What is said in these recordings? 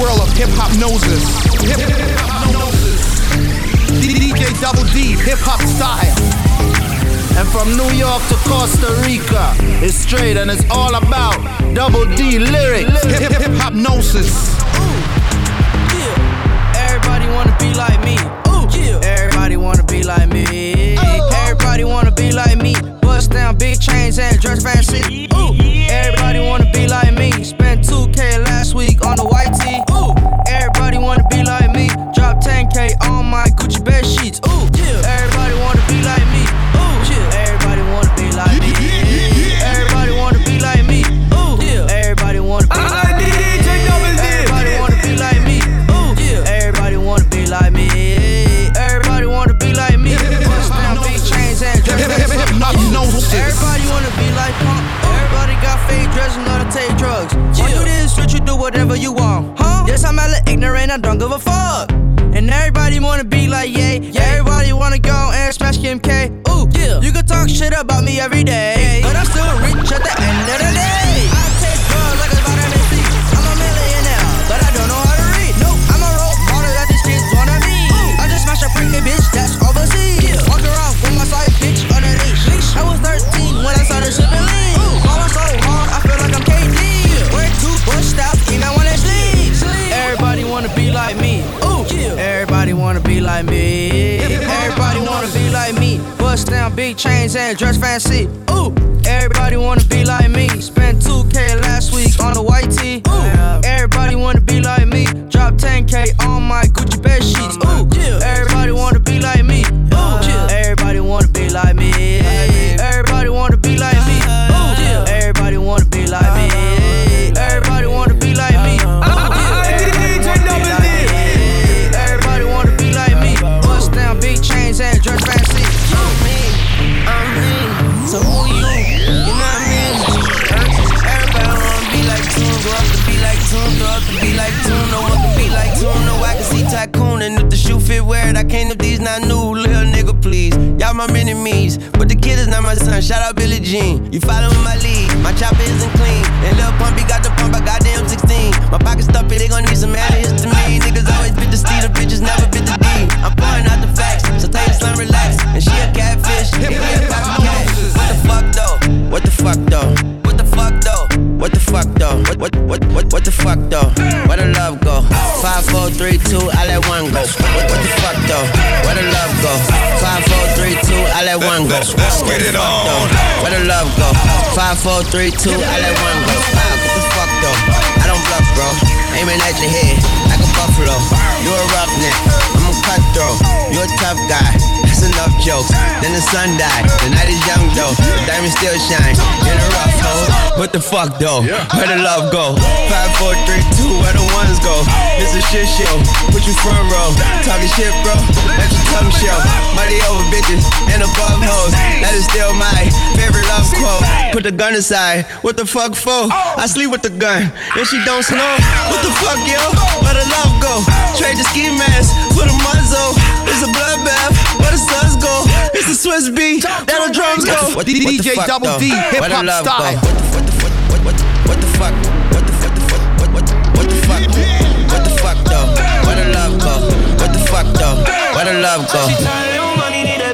world of hip hop noses. Hip hop noses. DJ Double D, hip hop style. And from New York to Costa Rica, it's straight and it's all about Double D lyrics. Hip hip hop gnosis. Yeah. Everybody wanna be like me. Ooh. Yeah. Everybody wanna be like me. Oh. Everybody wanna be like me. Bust down big chains and dress fancy. Whatever you want. Huh? Yes, I'm hella ignorant, I don't give a fuck. And everybody wanna be like Ye. Everybody wanna go and smash Kim K. Ooh, yeah. You can talk shit about me every day, like me. Everybody wanna be like me. Bust down big chains and dress fancy. Ooh, everybody wanna be like me. Spent 2K last week on the white tee. Ooh, everybody wanna be like me. Drop 10K on my Gucci bed sheets. Ooh, my enemies, but the kid is not my son. Shout out Billie Jean, you following my lead. My chopper isn't clean, and Lil Pumpy got the pump, I got damn 16. My pockets stuffy, they gon' need some additives to me. Niggas always bit the C, the bitches never bit the D. I'm pouring out the facts, so tell your son relax. And she a catfish, he a copycat. What the fuck though? What the fuck though? What the fuck though? What the fuck though? What what what what what the fuck though? Where the love go? Five, four, three, two, I let one go. Let's- let's get it on. Where the love go? Five, four, three, two, I let one go. Wow, what the fuck though? I don't bluff, bro. Aiming at your head like a buffalo. You a roughneck, I'm a cutthroat. You a tough guy. That's enough jokes. Then the sun died. The night is young though. The diamond still shine. In a rough hole. What the fuck though? Where the love go? Five, four, three, two. Where the ones go? It's a shit show. Put you front row. Talking shit, bro. Let your tongue show. Money over bitches and above hoes. That is still my favorite love quote. Put the gun aside. What the fuck for? I sleep with the gun. If she don't snow, what the fuck, yo? Where the love go? Trade the ski mask for the muzzle. It's a bloodbath. Where the suns go? It's the Swizz beat. That the drums go. What the- DJ fuck, Double though? D, hip Where the hop love go? style. What the what the what what what the fuck? What the what what what what what the fuck? What the fuck though? Where the love go? What the fuck though? Where the love go?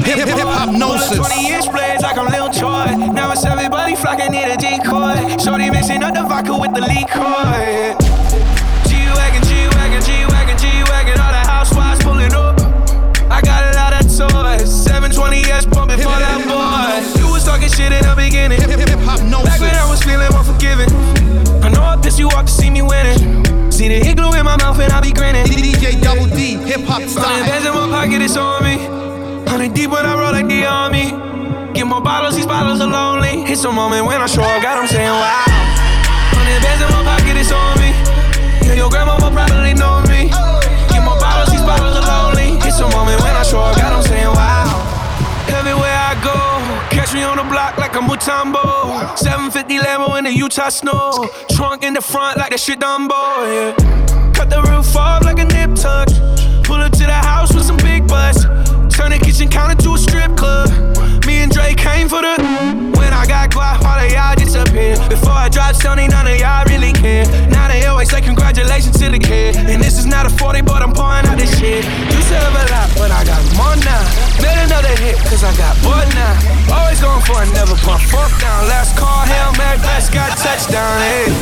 Hip hip hip hop gnosis. 20 inch blades like I'm Lil Troy. Now it's everybody flocking, need a decoy. Shorty mixing up the vodka with the liquor. Talking shit in the beginning. Hip hop Back when I was feeling unforgiving. I know I pissed you off to see me winning. See the glue in my mouth and I be grinning. DJ Double D, hip hop Hundred style. bands in my pocket, it's on me. Hundred deep when I roll like the army. Get more bottles, these bottles are lonely. It's a moment when I show up, God, I'm saying wow. Hundred bands in my pocket, it's on me. Yeah, your grandma will probably Mutombo. 750 Lambo in the Utah snow. Trunk in the front like a shit Dumbo, yeah. Cut the roof off like a nip tuck. Pull up to the house with some big butts. Turn the kitchen counter to a strip club. Me and Dre came for the why all of y'all disappear. Before I drop Sony, none of y'all really care. Now they always say congratulations to the kid. And this is not a 40, but I'm pouring out this shit. Used to have a lot, but I got more now. Made another hit, cause I got more now. Always going for it, never pump fuck down. Last call, Hail Mary, best got touchdown, hey.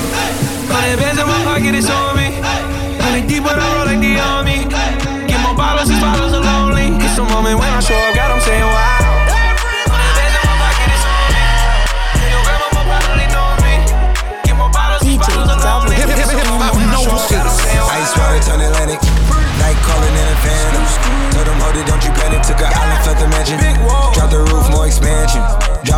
Hundred bands in my pocket, it's on me. Hundred deep, when I roll like the army. Get more bottles, these bottles are lonely. It's a moment when I show up.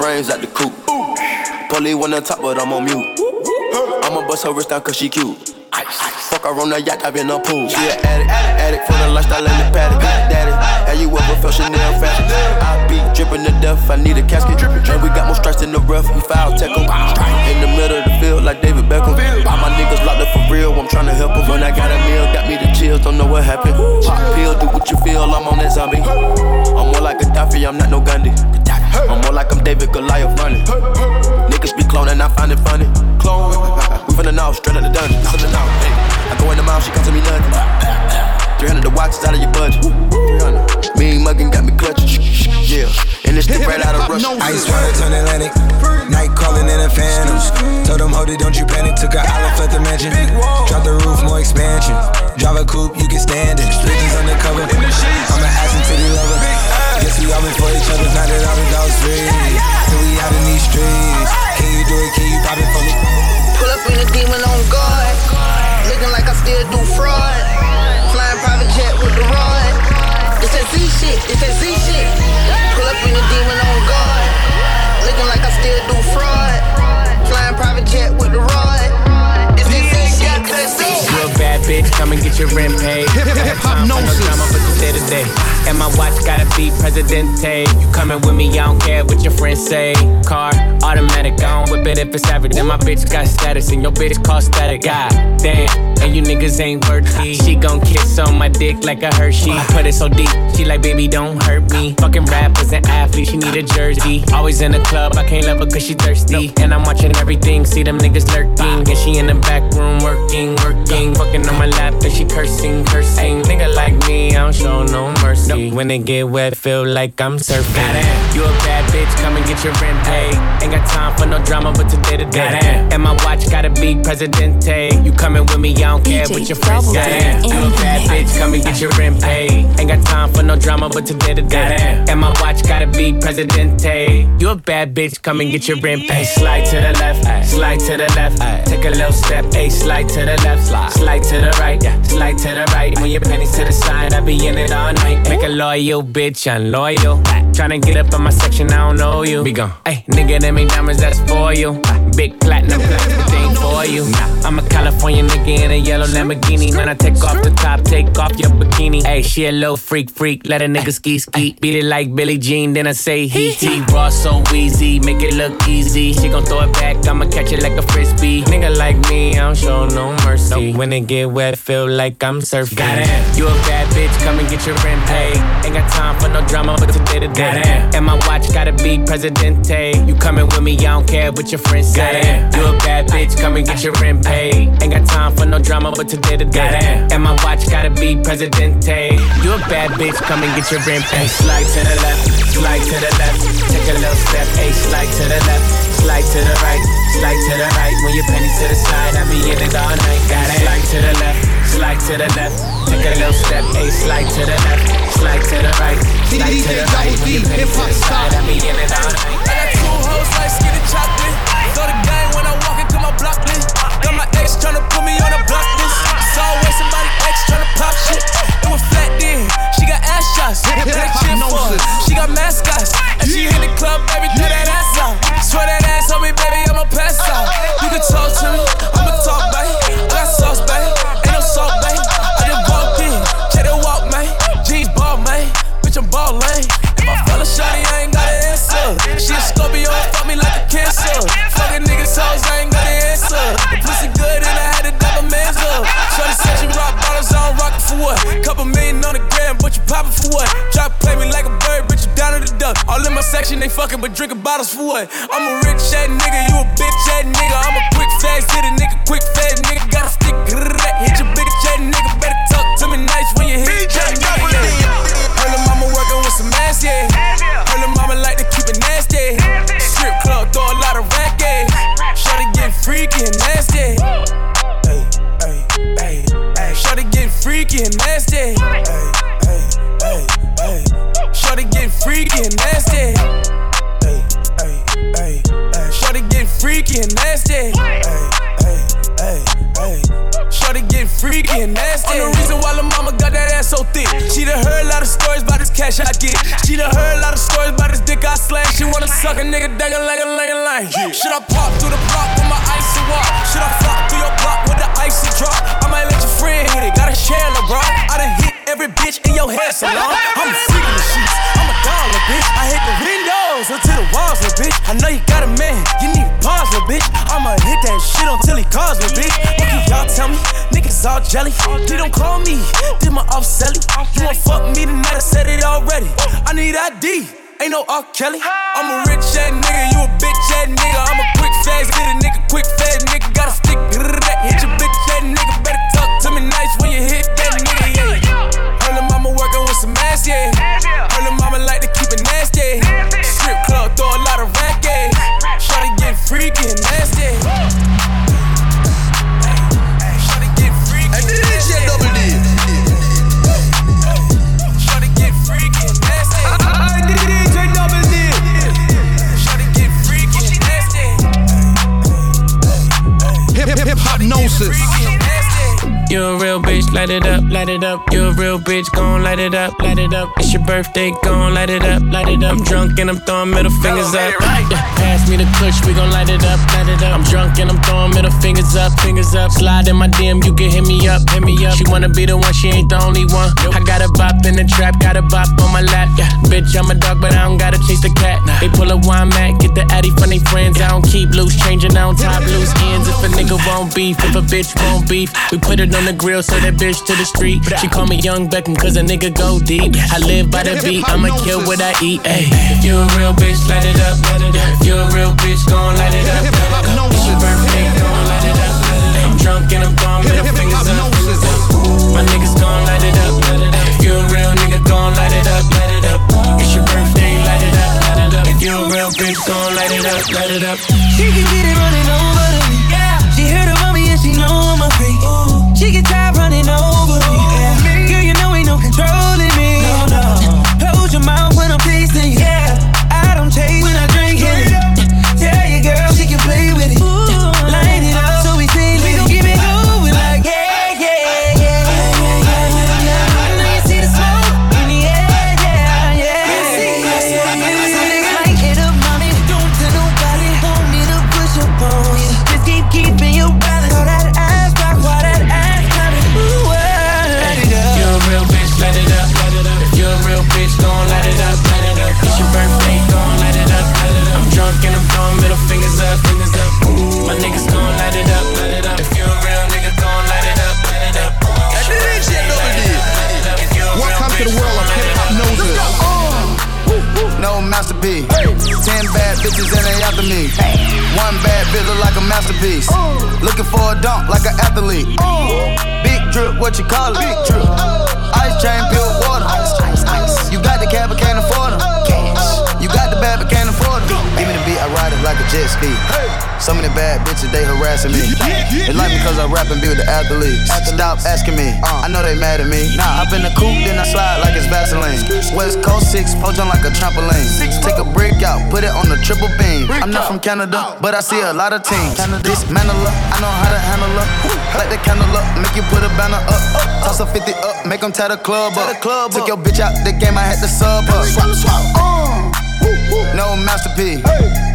Brains at the coop. Polly wanna top, but I'm on mute. I'ma bust her wrist down cause she cute. Fuck her on the yacht, I've been a pool. She an addict, addict for the lifestyle in the paddock. Daddy, have you ever felt Chanel fashion? I be dripping to death, I need a casket. And we got more strikes in the rough, we foul tech. In the middle of the field, like David Beckham. All my niggas locked up for real, I'm tryna help 'em. When I got a meal, got me the chills, don't know what happened. Pop pill, do what you feel, I'm on that zombie. I'm more like a Gaddafi, I'm not no Gandhi. I'm more like I'm David Goliath running. Niggas be cloning, I find it funny. Clone, we finna know, straight out the dungeon. From the north, hey. I go in the mouth, she come to me nothing. 300 the watch is out of your budget. 300. Mean muggin' got me clutching. Yeah, and it's the right out of Russia. Ice water turn Atlantic. Night calling in a phantom. Told them, hold it, don't you panic. Took a island, left the mansion. Drop the roof, more expansion. Drive a coupe, you can stand it. Bridges undercover. I'm an ass and titty lover. We all been for each other, now that all the dogs free. And we out in these streets. Can you do it? Can you pop it for me? Pull up in a demon on guard. Looking like I still do fraud. Flying private jet with the rod. It's that Z shit. It's that Z shit. Pull up in a demon on guard. Looking like I still do fraud. Flying private jet with the rod. Come and get your rent paid. Hip- hip- hip hop Got time for no drama, but today to day. And my watch gotta be Presidente. You coming with me, I don't care what your friends say. Car, automatic, I don't whip it if it's average. And my bitch got status, and your bitch call static. God damn, and you niggas ain't worthy. She gon' kiss on my dick like a Hershey. Put it so deep, she like, baby, don't hurt me. Fucking rappers and athletes, she need a jersey. Always in the club, I can't love her cause she thirsty. And I'm watching everything, see them niggas lurking. And she in the back room working, working. Fucking on my lap, and she cursing, cursing. Nigga like me, I don't show no mercy. When it get wet, feel like I'm surfing. You a bad bitch, come and get your rent paid. Ain't got time for no drama, but today to day. And my watch gotta be Presidente. You coming with me, I don't care DJ what your friends Double say. You a bad bitch, come and get your rent paid. Ain't got time for no drama, but today to day. And my watch gotta be Presidente. You a bad bitch, come and get your rent paid. Slide to the left, slide to the left. Take a little step, ay, slide to the left, slide to the right, slide to the right. When your pennies to the side, I be in it all night. Make a loyal bitch, I'm loyal. Tryna get up in my section, I don't know you. Be gone. Hey, nigga, them ain't diamonds, that's for you. Big platinum plaques, but they ain't for you. I'm a California nigga in a yellow Lamborghini. When I take off the top, take off your bikini. Hey, she a little freak, freak. Let a nigga ski, ski. Beat it like Billie Jean, then I say he, he. Raw so easy, make it look easy. She gon' throw it back, I'ma catch it like a frisbee. Nigga like me, I don't show no mercy. When it get wet, feel like I'm surfing. Got it. You a bad bitch, come and get your rent paid. Ain't got time for no drama, but today to day. And my watch gotta be Presidente. You coming with me, I don't care what your friends say. You a bad bitch, come and get your rent paid. Ain't got time for no drama, but today to day. And my watch gotta be Presidente. You a bad bitch, come and get your rent paid. Slide to the left, slide to the left. Take a little step, hey, slide to the left, slide to the right, slide to the right. When your pennies to the side, I be in it all night. Got it. Slide to the left, slide to the left. Take a little step, hey, slide to the left, slide to the right, slide to the right. When your pennies to the side, I be in it all night. I got two hoes like skinny chocolate. Throw the gang when I walk into my block my ex tryna put me on a block list. It's always somebody ex tryna pop shit. It was flat then. She got ass shots. That shit for her. She got mascots. And she hit the club, baby, throw that ass out. Swear that ass on me, baby, I'ma pass out. You can talk to me, I'ma talk, babe. I got sauce, babe. Ain't no salt, babe. I just walked in, check the walk, man. Jeans ball, man. Bitch, I'm ballin'. If I fell a shawty, I ain't got an answer. She a Scorpio, fuck me like a cancer. Fucking niggas hoes, I ain't got an answer. The pussy good for what? Couple million on the gram, but you poppin' for what? Try to play me like a bird, bitch, you down to the duck. All in my section, they fucking, but drinking bottles for what? I'm a rich ass nigga, you a bitch ass nigga. I'm a quick fast hitter, nigga, quick fast nigga. Got a stick, hit your bitch ass nigga. Better talk to me nice when you hit that nigga. yeah. Her mama working with some ass, yeah. Her little mama like to keep it nasty. Strip club, throw a lot of racket. Shorty get freaky and nasty. Freaky and nasty. Hey, hey, hey, hey. Shorty getting freaky and nasty. Hey, hey, hey, hey. Shorty getting freaky and nasty. Hey, hey, hey, hey. Shorty getting freaky and nasty. I'm the reason why the mama got that ass so thick. She done heard a lot of stories about this cash I get. She done heard a lot of stories about this dick I slang. She wanna suck a nigga dang a lang a lang a lang. Should I pop through the block with my icy walk? Should I every bitch in your hair salon. I'm a freak in the sheets. I'm a dollar bitch. I hit the windows until the walls, little bitch. I know you got a man. You need pause, little bitch. I'ma hit that shit until he calls, little bitch. What can y'all tell me? Niggas all jelly. They don't call me. Did my off selling. You want fuck me tonight? I said it already. I need ID. Ain't no R. Kelly. I'm a rich ass nigga, you a bitch ass nigga. I'm a quick fast hit a nigga, quick fast nigga. Gotta stick hit your yeah. You a real bitch, light it up, light it up. You a real bitch, gon' light it up, light it up. It's your birthday, gon' light it up, light it up. I'm drunk and I'm throwing middle fingers up. Yeah, pass me the kush, we gon' light it up, light it up. I'm drunk and I'm throwing middle fingers up, fingers up. Slide in my DM, you can hit me up, hit me up. She wanna be the one, she ain't the only one. I got a bop in the trap, got a bop on my lap. Yeah, bitch, I'm a dog, but I don't gotta chase the cat. They pull a wine mat, get the addy from they friends. I don't keep loose, changing, I don't tie loose ends. If a nigga won't beef, if a bitch won't beef, we put it on the grill, so that bitch to the street. She call me Young Beckham, cause a nigga go deep. I live by the beat, I'ma kill what I eat. Ay. If you a real bitch, light it up. If you a real bitch, gon' light it up. It's your birthday, gon' light it up. I'm drunk and I'm throwing middle fingers up. My niggas gon' light it up. If you a real nigga, gon' light it up. Light it up. It's your birthday, light it up. Light it up. If you a real bitch, gon' light it up. Light it up. She can get it running over She get tired running over me. Girl, you know ain't no controlling me. No, no. Close your mouth athletes. Stop asking me, I know they mad at me. Nah, hop in the coupe, then I slide like it's Vaseline. West Coast 6, poach on like a trampoline. Take a brick out, put it on the triple beam. I'm not from Canada, but I see a lot of teams. Dismantle her, I know how to handle her. Light the candle up, make you put a banner up. Toss a 50 up, make them tie the club up. Took your bitch out the game, I had to sub up. Swap, swap. No masterpiece.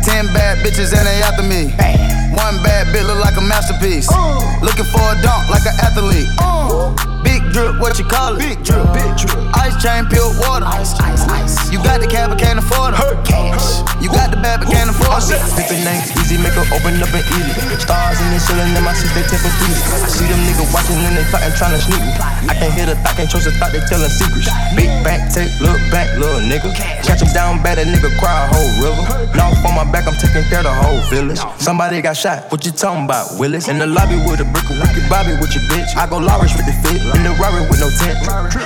Ten bad bitches and they after me. One bad bitch look like a masterpiece. Uh. Looking for a dunk like an athlete. Uh. Big drip, what you call it? Big drip, big drip. Ice chain, pure water. Ice, ice, ice. You got the cab, but can't afford it. Cash. You got the bad, but can't afford it. Pippin ain't easy, make her open up and eat it. Stars in the ceiling, and my sis, they temper feet. I see them niggas watching and they plotting, trying to sneak me. I can't hear the thought, can't trust the thought, they telling secrets. Big back, take, look back, little nigga. Catch him down bad, a nigga cry a whole river. Knock on my back, I'm taking care of the whole village. Somebody got shot, what you talking about, Willis? In the lobby with a brick, a wicked Bobby with your bitch. I go Lawrence with the fit, in the Rari with no tent.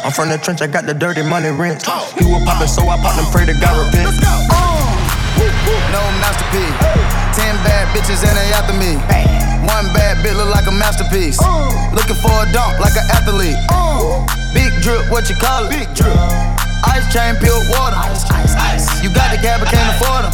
I'm from the trench, I got the dirty money rent. He was poppin', so I popped and pray to God repent. Uh. no masterpiece. Ten bad bitches and they after me. One bad bitch look like a masterpiece. Uh. Looking for a dunk like an athlete. Uh. Big drip, what you call it? Big drip. Ice chain, pure water. Ice, ice, ice. You got the cab, but can't afford them.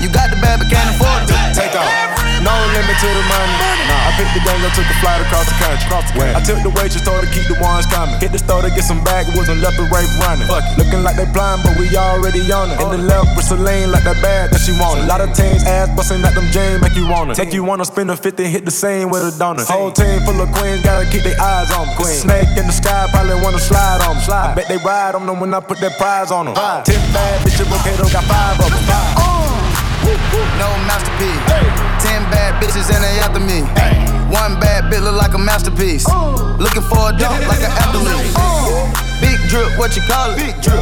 You got the bad, but can't afford them. Take off. No limit to the money. Nah, I picked the gang up, took a flight across the country. I took the waitress, told her to keep the ones coming. Hit the store to get some backwoods and left the rape running. Looking like they blind, but we already on it. In the left with Celine, like that bag that she wanted. A lot of teams ass busting at them James, make you wanna. Take you wanna spend a 50, hit the same with a donut. Whole team full of queens, gotta keep their eyes on them. Snake in the sky, probably wanna slide on them. I bet they ride on them when I put that prize on them. Ten bad bitches, okay, got five of them. No masterpiece. Ten bad bitches and they after me. One bad bitch look like a masterpiece. Looking for a dunk like an athlete. Big drip, what you call it? Big drip.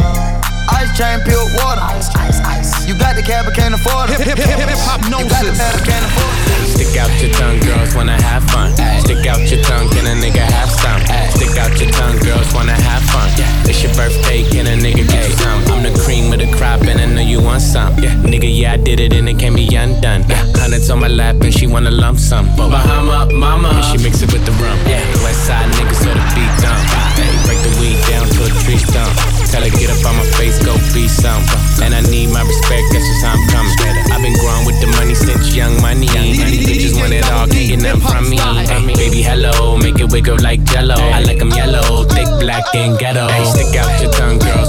Ice chain, pure water. Ice, ice, ice. You got the cab, but can't afford it. Hip, hip, hip, hip, hop, no You got the but can't afford it. Stick out your tongue, girls wanna have fun. Stick out your tongue, can a nigga have some? Stick out your tongue, girls wanna have fun. It's your birthday, can a nigga get you some? I'm the cream of the crop, and I know you want some. Yeah, Nigga, yeah, I did it, and it can't be undone. Hundreds on my lap, and she wanna lump some. Bahama, mama, and she mix it with the rum. Yeah, West side niggas, so the beat. Hey, break the weed down to a tree stump. Tell her get up on my face, go be some. And I need my respect, that's just how I'm coming. I've been growing with the money since young money. These bitches want it all, can't get nothing from me. Ay, baby, hello, make it wiggle like jello. I like 'em yellow, thick, black, and ghetto. Ay, stick out your tongue, girls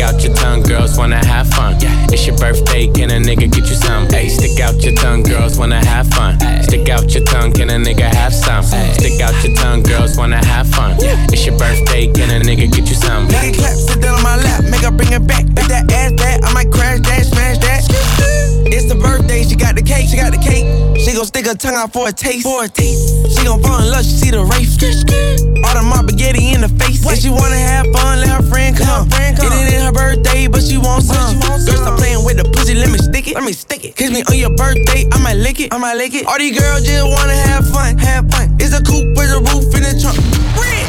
Stick out your tongue, girls wanna have fun. It's your birthday, can a nigga get you some? Hey, stick out your tongue, girls wanna have fun. Stick out your tongue, can a nigga have some? Stick out your tongue, girls wanna have fun. It's your birthday, can a nigga get you some? Nigga clap, sit down on my lap, make her bring it back. Make that ass back, I might crash that, smash that. It's the birthday, she got the cake, she got the cake. She gon' stick her tongue out for a taste, for a taste. She gon' fall in love, she see the race. All the my spaghetti in the face. And she wanna have fun, let her friend come. It ain't in her birthday, but she wants some. Girl, stop playing with the pussy, let me stick it, let me stick it. Kiss me on your birthday, I might lick it, I might lick it. All these girls just wanna have fun, have fun. It's a coupe with a roof in the trunk.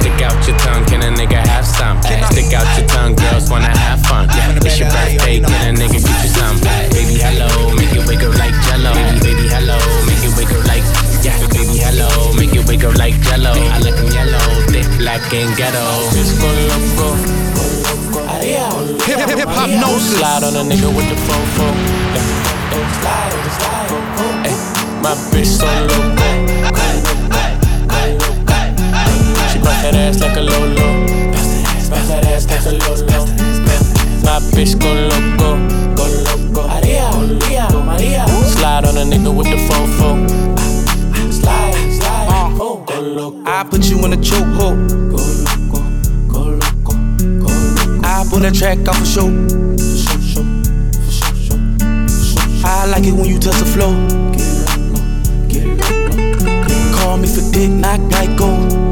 Stick out your tongue, can a nigga have some? Stick out your tongue, girls wanna have fun. It's your birthday, can a nigga get you some? Baby, hello, make it wiggle like jello. Baby, baby, hello, make it wiggle like yeah. Baby, hello, make it wiggle like jello. I like 'em yellow, thick, black, and ghetto. Disco loco. Hip hip hip hop gnosis. Slide on a nigga with the fofo. Slide, slide. Ay, my bitch so loco. Bust that ass like a lolo. Bust that ass like a lolo. My bitch go loco. Go loco. Maria, Maria, Maria. Slide on a nigga with the fofo. Slide, slide. Oh, go loco. I put you in a chokehold. Go loco, go loco, go loco. I put that track off for show. For show, for show, show. I like it when you touch the floor. Get low, get low. Call me for dick, not Geico.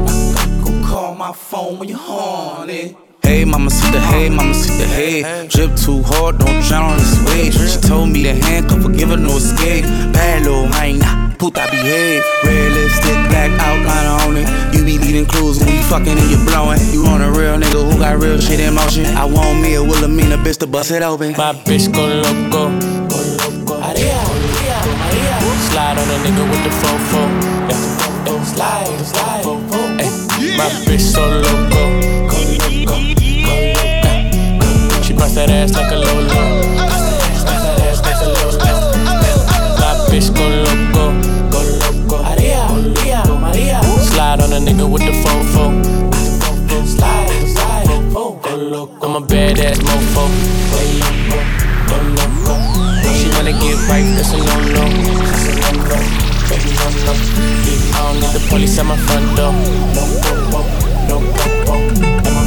Call my phone when you're horny. Eh? Hey, mama, see the hey, mama, see the hey. Drip too hard, don't drown on this wave. She told me to handcuff her, give her no escape. Bad little hyena, puta behave. Red lipstick, black outline on it. You be leaving clues when you fucking and you blowing. You want a real nigga who got real shit in motion. I want me a Wilhelmina bitch to bust it open. My bitch go loco. Go loco. Slide on a nigga with the fofo. bitch so loco. She bust that ass like a Lolo. My bitch go loco, go loco. Maria, Maria, Maria. Slide on a nigga with the fofo. Slide, slide, oh, go loco. I'm a badass mofo. Go loco, go loco. She wanna get right, that's a no no. I don't need the police at my front door.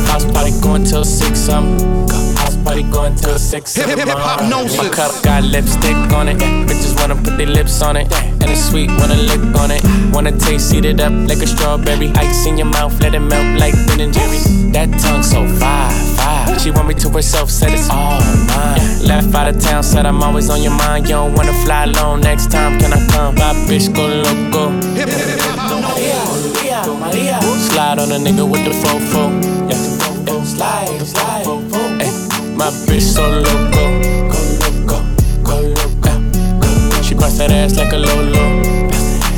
House party going till six, um. Party going till six. Hip- hip- hip-hop knows My cup got lipstick on it. Bitches wanna put their lips on it. And it's sweet, wanna lick on it. Wanna taste, eat it up like a strawberry. Ice in your mouth, let it melt like Ben and Jerry. That tongue so fire, fire. She want me to herself, said it's all mine. Left out of town, said I'm always on your mind. You don't wanna fly alone next time, can I come? My bitch go loco. Slide on a nigga with the fofo. Yeah. Slide, slide. My bitch so loco. Go loco, go loco. She bust that ass like a lolo.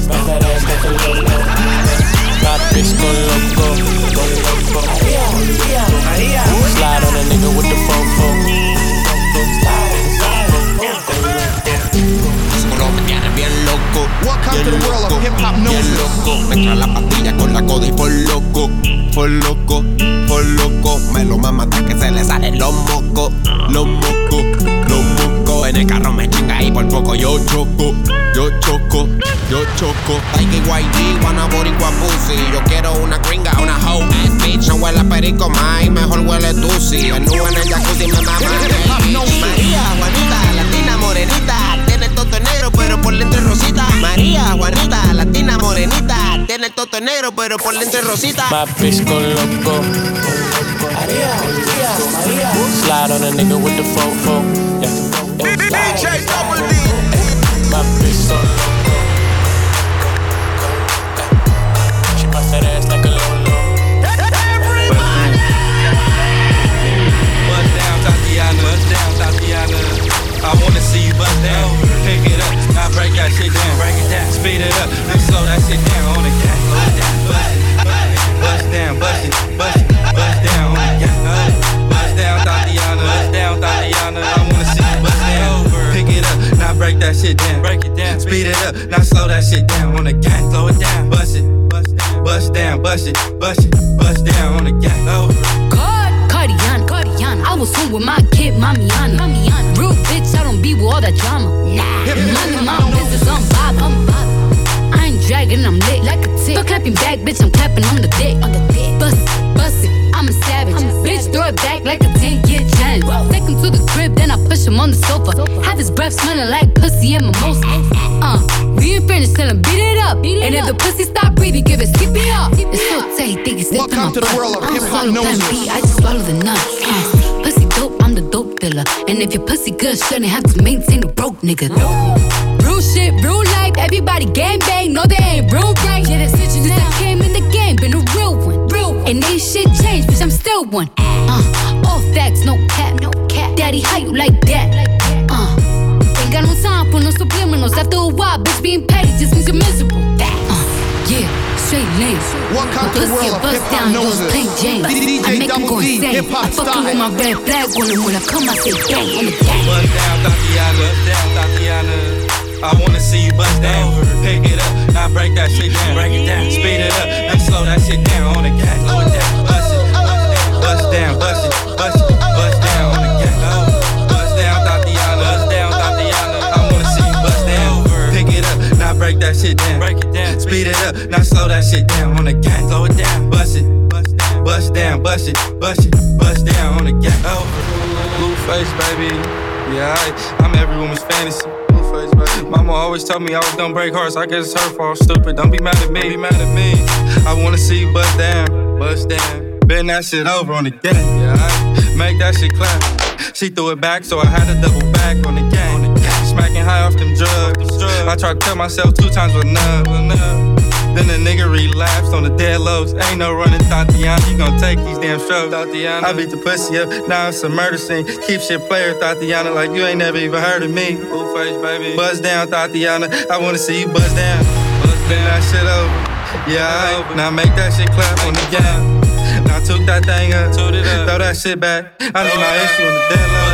Bust that ass like a lolo. My bitch go loco, go loco. Slide on a nigga with the fofo. Bien loco. Welcome bien to the world of loco, bien loco. Me trae la pastilla con la coda y por loco. Por loco, loco. Me lo mama hasta que se le salen los mocos. Los mocos, los mocos. En el carro me chinga y por poco yo choco. Yo choco, yo choco. Taika y YG, wanna boricua pussy. Yo quiero una gringa, una hoe ass bitch. No huele a perico más y mejor huele tusi. En en el jacuzzi me mama. María, Juanita, latina morenita. Tiene el toto negro, pero por dentro es rosita. María, Juanita, latina morenita. Tiene el toto negro, pero por dentro es rosita. Bitch go loco. Slide on a nigga with the fofo. Yeah. DJ Double D. My bitch so loco. She bust that ass like a lolo. Bust down, Thotiana. Bust down, Thotiana. I wanna see you bust down. Pick it up, now break that shit down. Break it down, speed it up, now slow that shit down on the gas. Bust down, bust it, bust it, bust that shit down. Break it down, speed it up, now slow that shit down on the gas. Slow it down, bust it, bust down, bust it, bust it, bust down on the gas. God, Cardiana, Cardiana. I was home with my kid, Mamiana. Mamiana. Real bitch, I don't be with all that drama. Nah. Money, my business, I'm Bob, I'm Bob. I ain't dragging, I'm lit like a tick. But clapping back, bitch, I'm clapping on the dick. On the dick. Bust it, bust it, I'm a savage. bitch, throw it back like a 10 push him on the sofa. Have his breath smelling like pussy and mimosa. Uh, we ain't finished, tell him beat it up. and if the pussy stop breathing, give it skip it up. It's so tight, think it's Welcome to the world of I don't hip-hop noses. I just swallow the nut. Uh, pussy dope, I'm the dope dealer. And if your pussy good, shouldn't have to maintain a broke nigga. Real shit, real life, everybody gang bang, no they ain't real right. Yeah, that's Since I came in the game, been a real one. Real one. And ain't shit changed, bitch, I'm still one. Uh, all facts, no cap. How you like that? Uh, ain't got no time for no subliminals. After a while, bitch, being petty just means you're miserable. Uh, yeah, straight lane. Welcome to the world of bust hip-hop down, use noses. plain Jane. DJ I make him Double go D, insane. hip-hop I fucking style. with my red flag on him when I come, I say gang on the gang. Bust down, Thotiana. Bust down, Thotiana. I wanna see you bust down. Pick it up, now break that shit down. Break it down, speed it up, now slow that shit down on the gas. That shit down. Break it down, speed it up, now slow that shit down on the gang. Slow it down, bust it, bust down, bust it, bust it, bust down on the gas. Oh. Blueface, baby. Yeah, I, I'm every woman's fantasy. Blueface, baby. Mama always told me I was gonna break hearts. I guess it's her fault. Stupid. Don't be mad at me. Don't be mad at me. I wanna see you bust down, bust down. Bend that shit over on the gang. Yeah, I make that shit clap. She threw it back, so I had to double back on the gang. High off them drugs. I tried to tell myself two times enough. enough. Then the nigga relapsed on the dead lows. Ain't no running, Thotiana. You gon' take these damn strokes, Thotiana. I beat the pussy up, now it's a murder scene. Keep shit player, Thotiana, like you ain't never even heard of me. Blueface, baby. Buzz down, Tatiana. I wanna see you buzz down. Buzz down. that shit over. Yeah, alright. Now make that shit clap on the gang. Now took that thing up, throw that shit back. I need my issue on the dead low.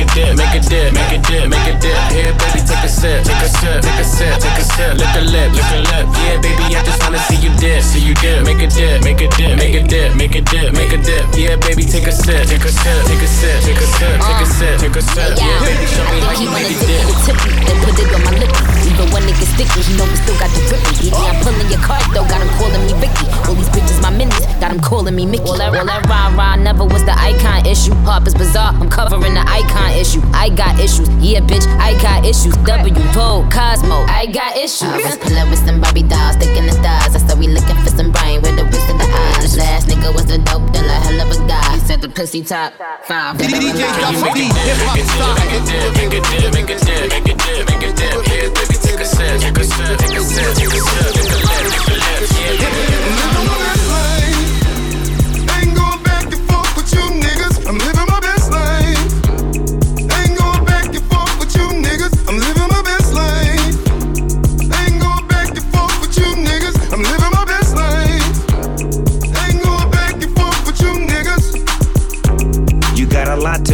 dip, make a dip, make a dip, make a dip. Here, baby, take a sip, take a sip, take a sip, take a sip. Lick a lip, lick a lip. Yeah, baby, I just wanna see you dip, see you dip. Make a dip, make a dip, make a dip, make a dip, make a dip. Yeah, baby, take a sip, take a sip, take a sip, take a sip, take a sip, take a sip. Yeah, baby, show me how you make it dip. Then put it on my lip. Even when it gets sticky, you know we still got the drippy. Yeah, I'm pulling your card though, got him calling me Vicky. All these bitches my minis, got him calling me Mickey. All that, all that rah rah issue. pop Harper's Bazaar, I'm covering the icon issue. I got issues, yeah, bitch, I got issues. W, Vogue, Cosmo, I got issues. I was pulling with some Barbie dolls, sticking the stars. I said we looking for some brain with the whips in the eyes. Last nigga was a dope dealer, hell of a guy. He said the pussy top five. DJ Double D, hip hop style. Make a dip, make a dip, make a dip, make a dip, make a dip. Yeah, baby, take a sip, take a sip, take a sip, take a sip, take a lip, take a lip. Yeah, baby.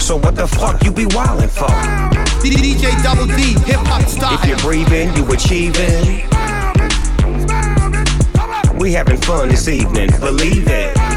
So what the fuck you be wildin' for? DJ Double D, hip hop style. If you're breathing, you achieving. We having fun this evening, believe it.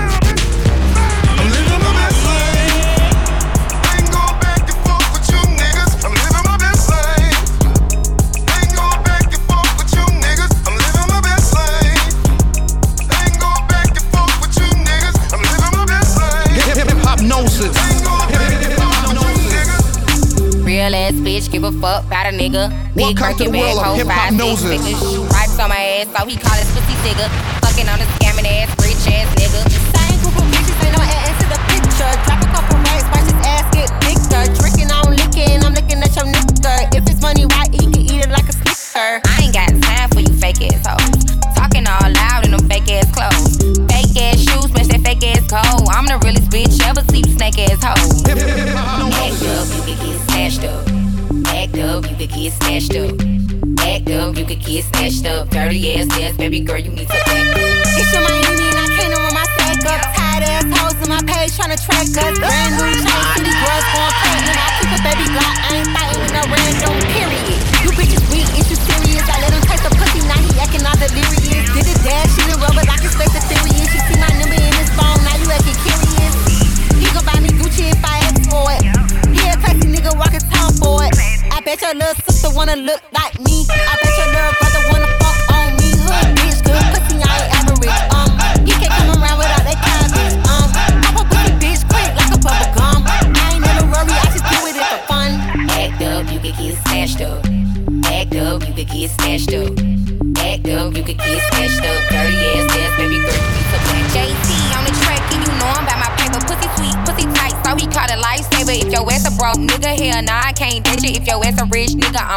Ass bitch, give a fuck about a nigga. Big Welcome to Birkin the bag, world of hold hip-hop five, six noses. figures. Stripes on my ass, so he call his pussy nigga. Fucking on a scamming ass, rich ass nigga. Same group of bitches, ain't no ass to the picture. Drop a couple racks, watch his ass get bigger. Drinking, I'm licking, I'm looking at your nigga. If it's money right, he can eat it like a snicker. I ain't got time for you fake ass hoes. Talking all loud in them fake ass clothes. Fake ass shoes, match that fake ass coat. I'm the realest bitch ever see snake ass hoes. Could get snatched up. Act up, you could get snatched up. Dirty ass ass, baby girl, you need to back up. It's your Miami and I came to run my stack up. Tired ass hoes on my page tryna track us. Brand new chain, city girls going pregnant. I keep a baby block, I ain't fighting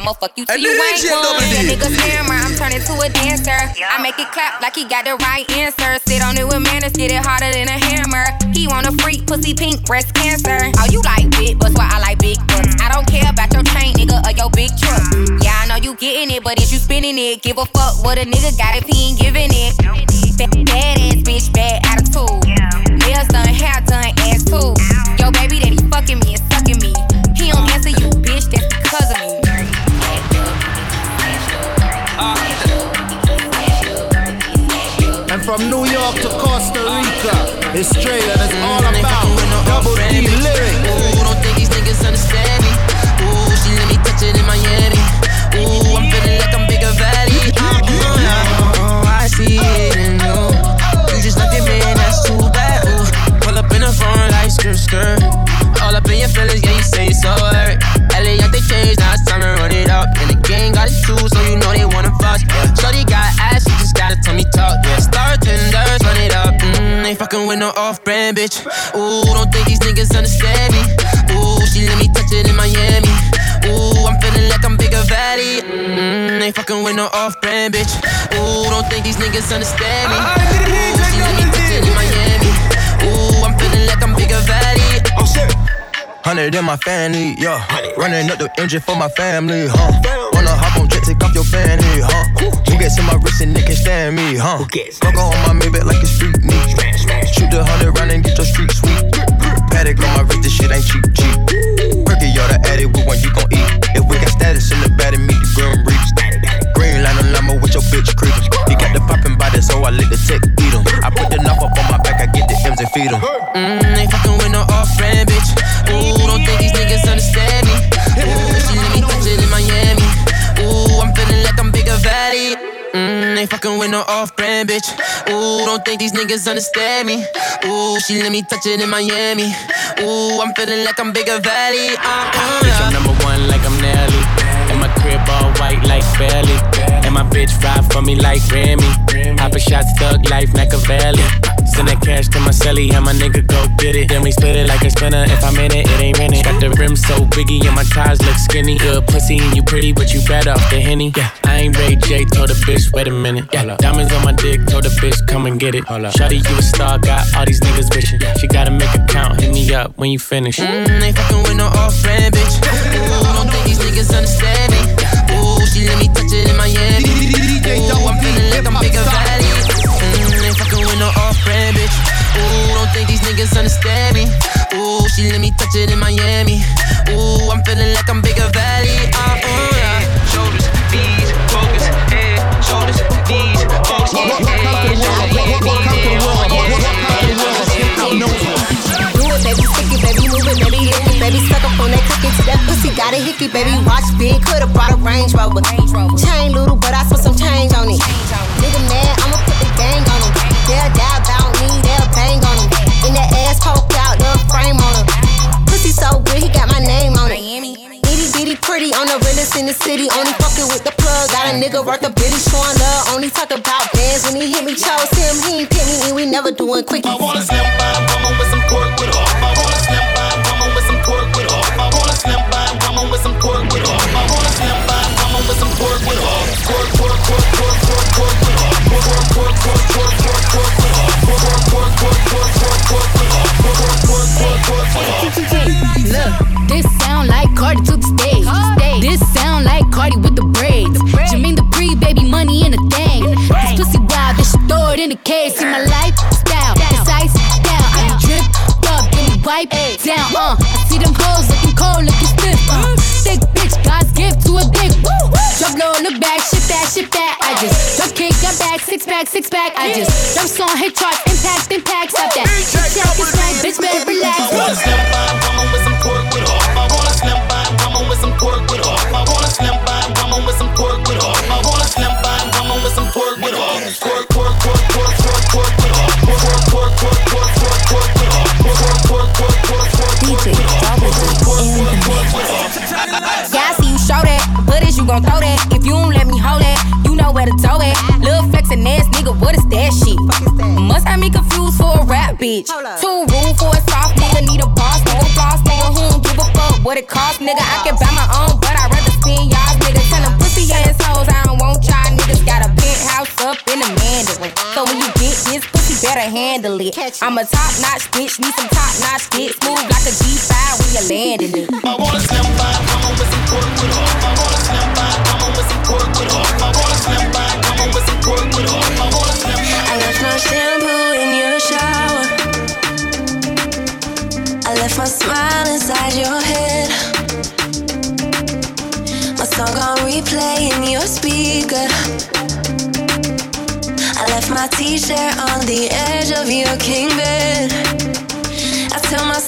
I'ma fuck you till you ain't DJ one. Double That nigga scammer, I'm turning to a dancer. I make it clap like he got the right answer. Sit on it with manners, get it harder than a hammer. He want a freak, pussy pink, breast cancer. Oh, you like big butts, why I like big butts. I don't care about your chain, nigga, or your big truck. Yeah, I know you getting it, but if you spinning it, give a fuck what a nigga got if he ain't giving it. Bad, bad ass bitch, bad attitude. Nails from New York to Costa Rica, it's straight and it's all mm, about Double D lyrics. niggas understand me. Ooh, she let me touch it in Miami. Ooh, I'm feeling like I'm bigger valley. Oh, uh-huh. I see it in you. You just your man, that's too bad. Ooh, pull up in the front like skirt, skirt. Fucking with no off-brand bitch. Ooh, don't think these niggas understand me. Ooh, she let me touch it in Miami. Ooh, I'm feeling like I'm bigger valley. Mm, ain't fucking with no off-brand bitch. Ooh, don't think these niggas understand me. Ooh, she let me touch it in Miami. Ooh, I'm feeling like I'm bigger valley. Oh shit. Hundred in my family, yeah. Running up the engine for my family, huh? Wanna hop on jet, take off your fanny, huh? Who gets in my wrist and they can stand me, huh? Coco on my Maybach like it's street meat. Shoot the hundred round and get your street sweet. Patek on my wrist, this shit ain't cheap, cheap. Perky, y'all the addict, with one you gon' eat. If we got status in the bed meet the grim reaps. Green line on llama with your bitch creepin'. He got the poppin' body, so I let the tech beat him. I put the knife up on my back, I get the M's and feed him. Mm, ain't fucking with no fucking with no off-brand bitch. Ooh, don't think these niggas understand me. Ooh, she let me touch it in Miami. Ooh, I'm feeling like I'm bigger valley. Uh, uh, Bitch, I'm number one like I'm Nelly. And my crib all white like Belly. And my bitch ride for me like Remy. Papa shots, thug life, Machiavelli. Send that cash to my celly, have my nigga go get it. Then we split it like a spinner. If I'm in it, it ain't rented. Got the rim so biggie and my ties look skinny. Good pussy and you pretty, but you better off the henny. Yeah, I ain't Ray J, told the bitch, wait a minute. Yeah, diamonds on my dick, told the bitch, come and get it. Shawty, you a star, got all these niggas wishing. She gotta make a count, hit me up when you finish. Mm, ain't fucking with no off-brand bitch. Ooh, don't think these niggas understand me. Ooh, she let me touch it in Miami. Ooh, I'm feeling like I'm bigger valley. Ooh, don't think these niggas understand me. Ooh, she let me touch it in Miami. Ooh, I'm feeling like I'm bigger valley. Uh, uh, yeah. Shoulders, knees, focus, head, shoulders, knees, focus, head, Do it, baby, stick it, baby, move it, baby, hit it, baby, suck up on that cookie to that pussy, got a hickey, baby, watch big, coulda brought a Range Rover. Chain little, but I spent some change on it. Nigga mad, I'ma put the gang on him. They'll die frame on him. Pussy so good, he got my name on it. Itty bitty pretty on the realest in the city. Only fucking with the plug. Got a nigga worth a bitty showing love. Only talk about bands when he hit me. Chose him, he ain't pick me, and we never doing quickies. I wanna slim by woman with some pork with off. I wanna slim by woman with some pork with off. I wanna slim by woman with some pork with off. I wanna slim by woman with some pork with off. Pork, pork, pork, pork, pork, pork with off. Pork, pork, pork, pork, pork, pork with off. Pork, pork, pork, pork, pork, pork Look, this sound like Cardi to the stage. This sound like Cardi with the braids. Jermaine the pre baby money in a thing. This pussy wild, this throw it in the case. See my lifestyle, down. I be up, then we wipe down. Uh, I see them hoes looking cold, looking stiff. Uh, thick bitch, God's gift to a dick. Drop low, look back, shit that. I just drop kick, got back, six pack, six pack. I just drop song, hit charts, impact, impact, stop that. Check, it's like, bitch, better relax. I wanna slim by woman with some pork with off. I wanna slim by woman with some pork with off. I wanna slim by woman with some pork with off. I wanna slim by woman with some pork with off. Pork, Must have me confused for a rap bitch. Too rude for a soft nigga, need a boss nigga, floss nigga. Who don't give a fuck what it cost, nigga? I can buy my own, but I'd rather spend y'all's nigga. Tell them pussy assholes I don't want y'all niggas. Got a penthouse up in the Mandarin. So when you get this pussy, better handle it. I'm a top notch bitch, need some top notch hits. Move like a G5 when you landing it. I wanna slim by woman with some pork with off. I wanna slim by woman with some pork with off. I wanna slim by woman with some pork with off. I wanna slim by. I left my shampoo left my smile inside your head. My song on replay in your speaker. I left my t-shirt on the edge of your king bed. I tell myself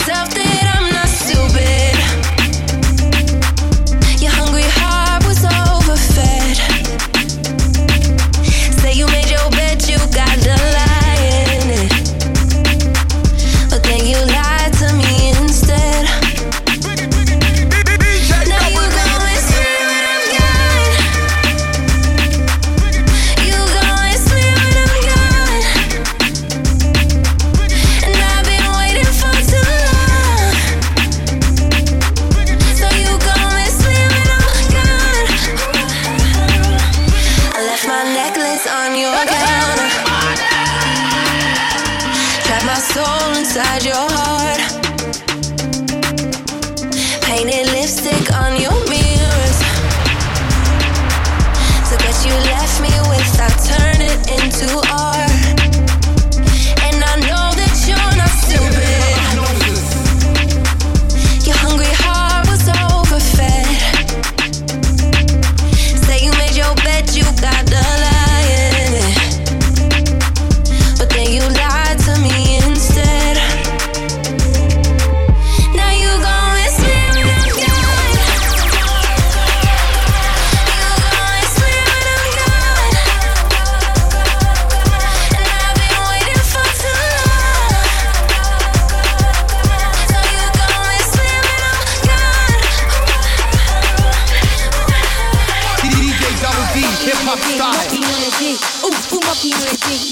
hip hop style.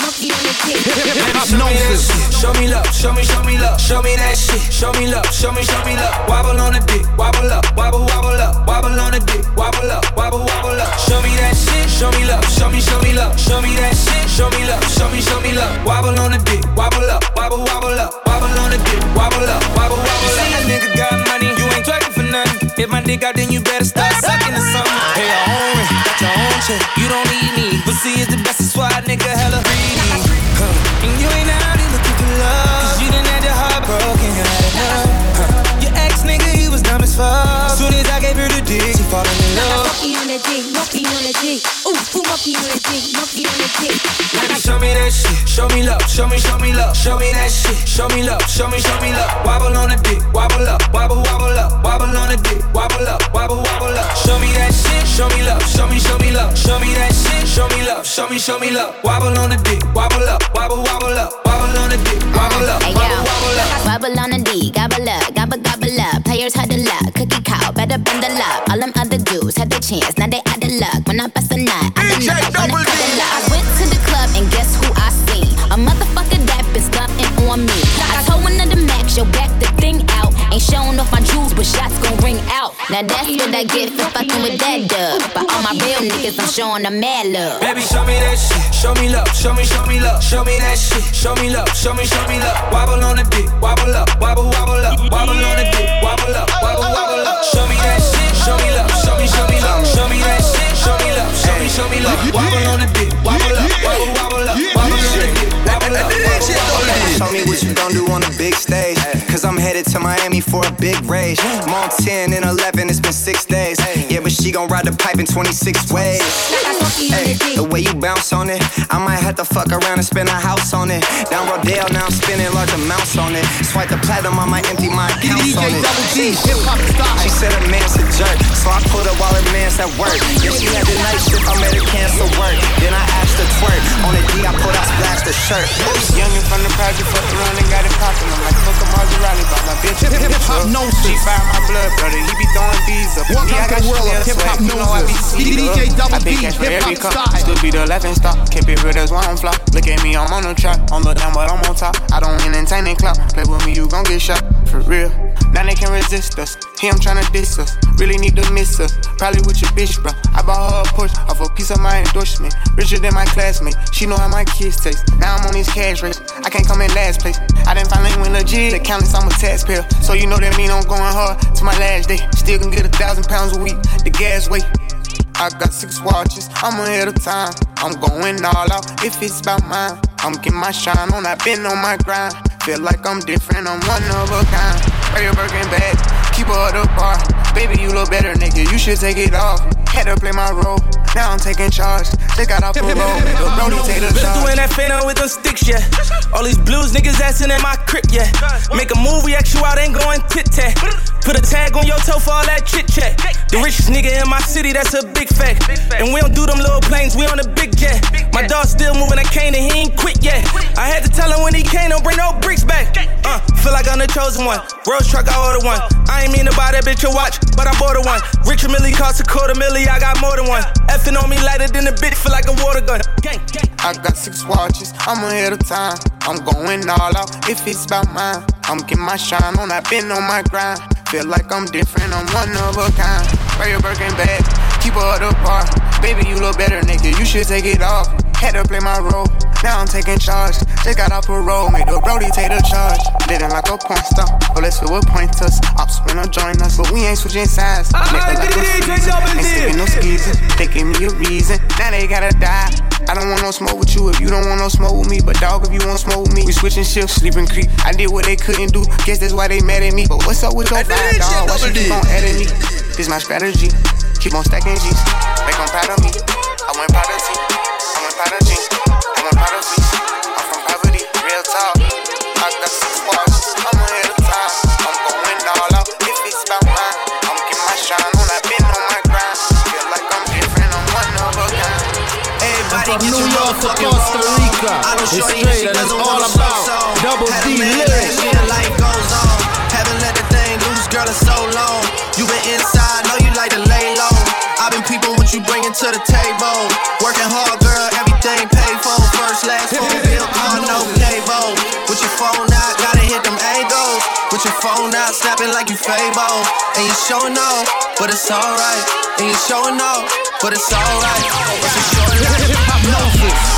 Hip hop gnosis. Show me love, show me, show me love, show me that shit. Show me love, show me, show me love. Wobble on the dick, wobble up, wobble, wobble up, wobble on the dick, wobble up, wobble, wobble up. Show me that shit, show me love, show me, show me love, show me that shit, show me love, show me, show me love. Wobble on the dick, wobble up, wobble, wobble up, wobble on the dick, wobble up, wobble, wobble up. See a nigga got nothing. If my dick out, then you better start sucking or something. Pay your own rent, got your own check, you don't need me. Pussy is the best, that's why nigga hella greedy. Huh. And you ain't out here looking for love. Cause you done had your heart broken, you had enough. Fuck. Soon as I gave her the dick, she falling in love. Monkey on the dick, monkey on the dick. Ooh, ooh, monkey on the dick, monkey on the dick. Baby, show me that shit. Show me love. Show me, show me love. Show me that shit. Show me love. Show me, show me love. Wobble on the dick. Wobble up. Wobble, wobble up. Wobble on the dick. Wobble up. Wobble, wobble up. Show me that shit. Show me love. Show me, show me love. Show me that shit. Show me love. Show me, show me love. Wobble on the dick. Wobble up. Wobble, wobble up. Wobble on the dick. Wobble up. Wobble, wobble up. Wobble on the D, gobble up, gobble gobble up. Players had the luck, cookie cow, better the luck. All them other dudes had their chance, now they out of luck. When I bust a nut, I don't know I wanna the. I went to the club and guess who I seen? A motherfucker that been stunting on me. I told one of the max, yo, back the thing out. Ain't showing off my jewels, but shots gon' ring out. Now that's what I get for fucking with that dub. But all my real niggas, I'm showing them mad love. Baby, show me that shit. Show me love. Show me, show me love. Show me that shit. Show me love. Show me, show me love. Wobble on the dick. Wobble up. Wobble, wobble up. Wobble on the dick. Wobble up. Show me, love. Wobble on the to Miami for a big rage. I'm on 10 and 11, it's been six days. Yeah, but she gon' ride the pipe in 26 ways. Hey, the way you bounce on it, I might have to fuck around and spend a house on it. Down Rodeo, now I'm spending large amounts on it. Swipe the platinum, I might empty my accounts on it. She said a man's a jerk, so I put her while her man's at work. Yeah, she had the night shift, I made her cancel work. Then I asked her twerk. On the D, I put out splash the shirt. Youngin' from the project, fuck around and got it poppin'. I'm like, fuck a Maserati, but my bitch is in the truck. She fire my blood, brother. He be throwing these up. Welcome Me, I to got the world of. I be gnosis. DJ. Double I big D, cash for hip-hop every cup. style. Still be the laughing stock. Keep it real, that's why I'm flop. Look at me, I'm on the track. On the down, but I'm on top. I don't entertain and clout. Play with me, you gon' get shot. For real. Now they can resist us. Here I'm tryna diss her. Really need to miss her. Probably with your bitch, bro. I bought her a Porsche off a piece of my endorsement. Richer than my classmate. She know how my kids taste. Now I'm on these cash race. I can't come in last place. I didn't finally win legit. The countless, I'm a taxpayer. So you know that mean I'm going hard to my last day. Still can get a thousand pounds a week. The gas weight. I got six watches, I'm ahead of time. I'm going all out if it's about mine. I'm getting my shine on, I've been on my grind. Feel like I'm different, I'm one of a kind. Wear your Birkin bag, keep her at the bar. Baby, you look better, nigga, you should take it off. Had to play my role, now I'm taking charge. Just got off parole, the Brody take the charge. doing that fano with them sticks, yeah. All these blues niggas assin' in my crib, yeah. Make a movie, act you out, ain't going tit tat. Put a tag on your toe for all that chit chat. The richest nigga in my city, that's a big fact. And we don't do them little planes, we on a big jet. My dog still moving, I came and he ain't quit yet. I had to tell him when he came, don't bring no bricks back. Uh, feel like I'm the chosen one. Rose truck, I order one. I ain't mean to buy that bitch a watch, but I bought a one. Rich Richard Mille cost a quarter milli, I got more than one. Effing on me lighter than a bitch, feel like a water gun. Gang, gang. I got six watches, I'm ahead of time. I'm going all out if it's about mine. I'm getting my shine on, I've been on my grind. Feel like I'm different, I'm one of a kind. Wear your Birkin bag, keep her the ah. bar. Baby, you look better naked, you should take it off. Had to play my role, now I'm taking charge. Just got off parole, made the Brody take the charge. Living like a porn star, bullets fill with pointers. Ops wanna join us, but we ain't switching sides. Nigga like a ain't sticking no skeezers. They give me a reason, now they gotta die. I don't want no smoke with you if you don't want no smoke with me. But dog, if you want smoke with me, we switching shifts, sleeping creep. I did what they couldn't do, guess that's why they mad at me. But what's up with your vibe, dog? Why she keep on adding me? This my strategy, keep on stacking G's. Make 'em proud of me. I went proud of T, Proud of G, I went proud of fleece. I'm from poverty, real talk. I got bars, I'm ahead of time. I'm going all out if it's about mine. I'm getting my shine on, I've been on my grind. Feel like I'm different, I'm one of a kind. From New York to Costa Rica, it's straight and it's all about double D lyrics. life goes on. Haven't let the thing loose, girl, in so long. You been inside, know you like to lay low. I've been peeping what you bringing to the table. Working hard, girl, everything paid for. First, last, phone bill, car, no cable. With your phone out, gotta hit them angles. With your phone out, snapping like you Fable. And you showing off, but it's alright. And you showing off, but it's alright. It's a short life. That's a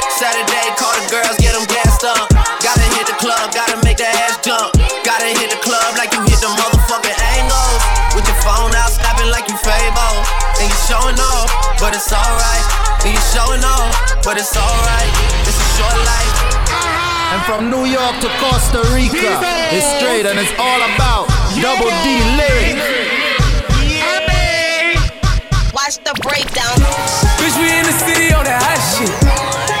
Saturday, call the girls, get them gassed up. Gotta hit the club, gotta make that ass jump. Gotta hit the club like you hit the motherfucking angles. With your phone out, snapping like you Fable. And you showing off, but it's alright. And you showing off, but it's alright. It's a short life. And from New York to Costa Rica, it's straight and it's all about double D lyrics. Watch the breakdown. Bitch, we in the city on that hot shit.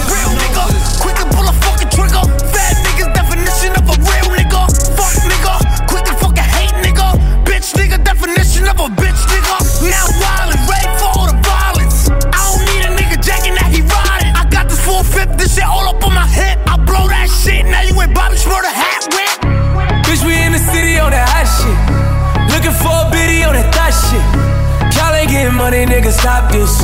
Getting money, nigga, stop this.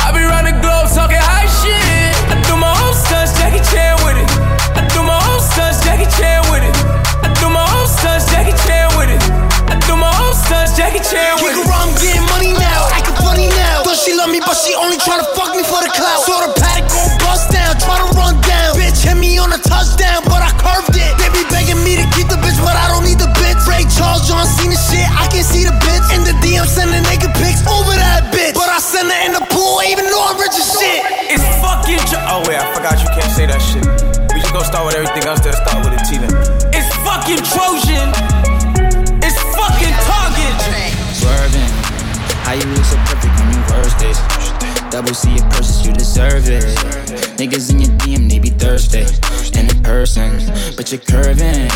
I be round the globe talking high shit. I do my own stunts, Jackie Chan with it. I do my own stunts, Jackie Chan with it. I do my own stunts, Jackie Chan with it. I do my own stunts, Jackie Chan with it. I'm getting money now, acting funny now. Does she love me, but she only tryna fuck me for the clout. Saw the Patek go bust down, tryna run down. Bitch hit me on a touchdown, it. Niggas in your DM, they be thirsty. And in person, but you're curving.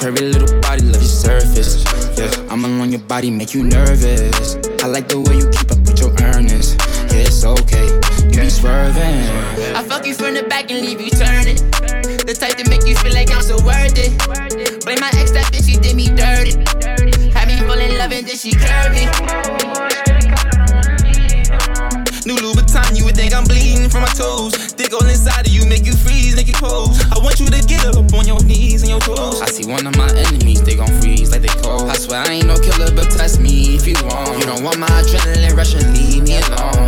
Curvy little body, love your surface. Yeah, I'm along your body, make you nervous. I like the way you keep up with your earnings. Yeah, it's okay, you be swerving. I fuck you from the back and leave you turning. The type to make you feel like I'm so worth it. Blame my ex, that bitch, she did me dirty. Had me fall in love and then she curvy. New would think I'm bleeding from my toes. Did chemical inside of you make you freeze, make you pose. I want you to get up on your knees and your toes. I see one of my enemies, they gon' freeze like they cold. I swear I ain't no killer, but test me if you want. You don't want my adrenaline rush and leave me alone.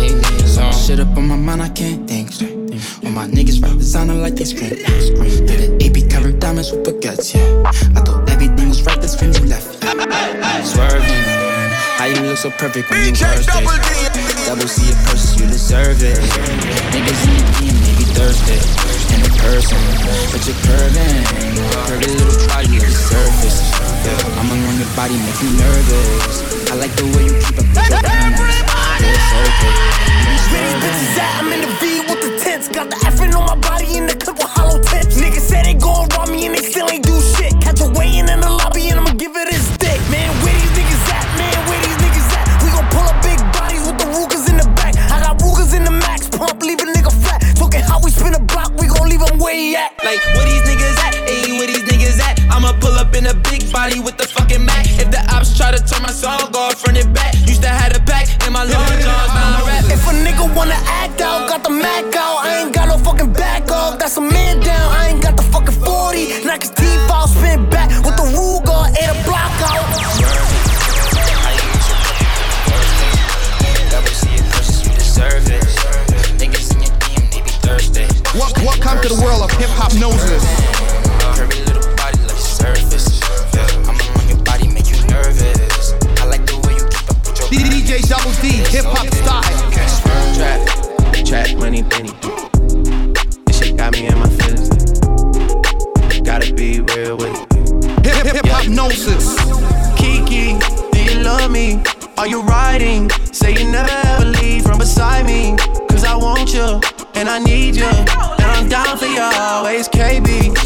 Leave me alone. Shit up on my mind, I can't think straight. All my niggas rap designer like they scream. scream. Yeah, the AP covered diamonds with baguettes, yeah. I thought everything was right, that's when you left. Swerving. How you look so perfect when you first Double C a purchase, you deserve it. Niggas in your DM, maybe Thursday. In the person, but you're curving. Curvy little body the surface. Yeah, I'm on your body, make you nervous. I like the way you keep up with your. Where these bitches at? I'm in the V with the tents. Got the effing on my body in the clip with hollow tips. Niggas say they gon' rob me and they still ain't do shit. At. Like, where these niggas at? Ayy, where these niggas at? I'ma pull up in a big body with the fucking Mac. If the ops try to turn my song off, front and back. Used to have a pack in my long johns, now I rap. If a nigga wanna act out, got the Mac out. I ain't got no fucking back off. That's a man down. I ain't got the fucking 40. Knock his teeth out, spin back with the Ruger, and a block What, to the world of hip hop your DJ Double D, hip hop style. Trap, trap, money, penny. This shit got me in my feelings. Gotta be real with it. Hip, hip, hip hop. Kiki, do you love me? Are you riding? Say you never ever leave from beside me. Cause I want you and I need KB,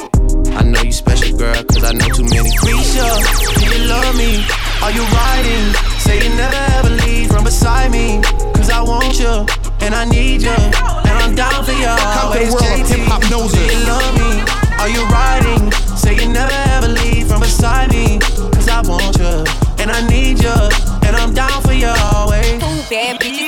I know you special, girl, cause I know too many. Risha, do you love me? Are you riding? Say you never ever leave from beside me. Cause I want you, and I need you. And I'm down for you Welcome to the always, world of JT. hip hop Do you love me? Are you riding? Say you never ever leave from beside me. Cause I want you, and I need you. And I'm down for you always. Two bad bitches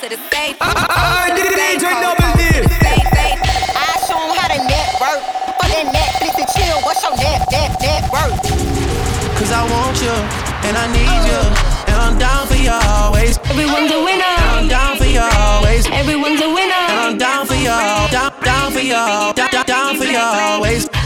to the safe. I Code to the DJ safe, Double code D. to the safe, safe. I show 'em how to network. Fuck that Netflix and chill. What's your net, net, net worth? Cause I want you, and I need you. And I'm down for you always. Everyone's a winner. And I'm down for you always. Everyone's a winner. And I'm down for you, down, down for you, down, down, down for you always.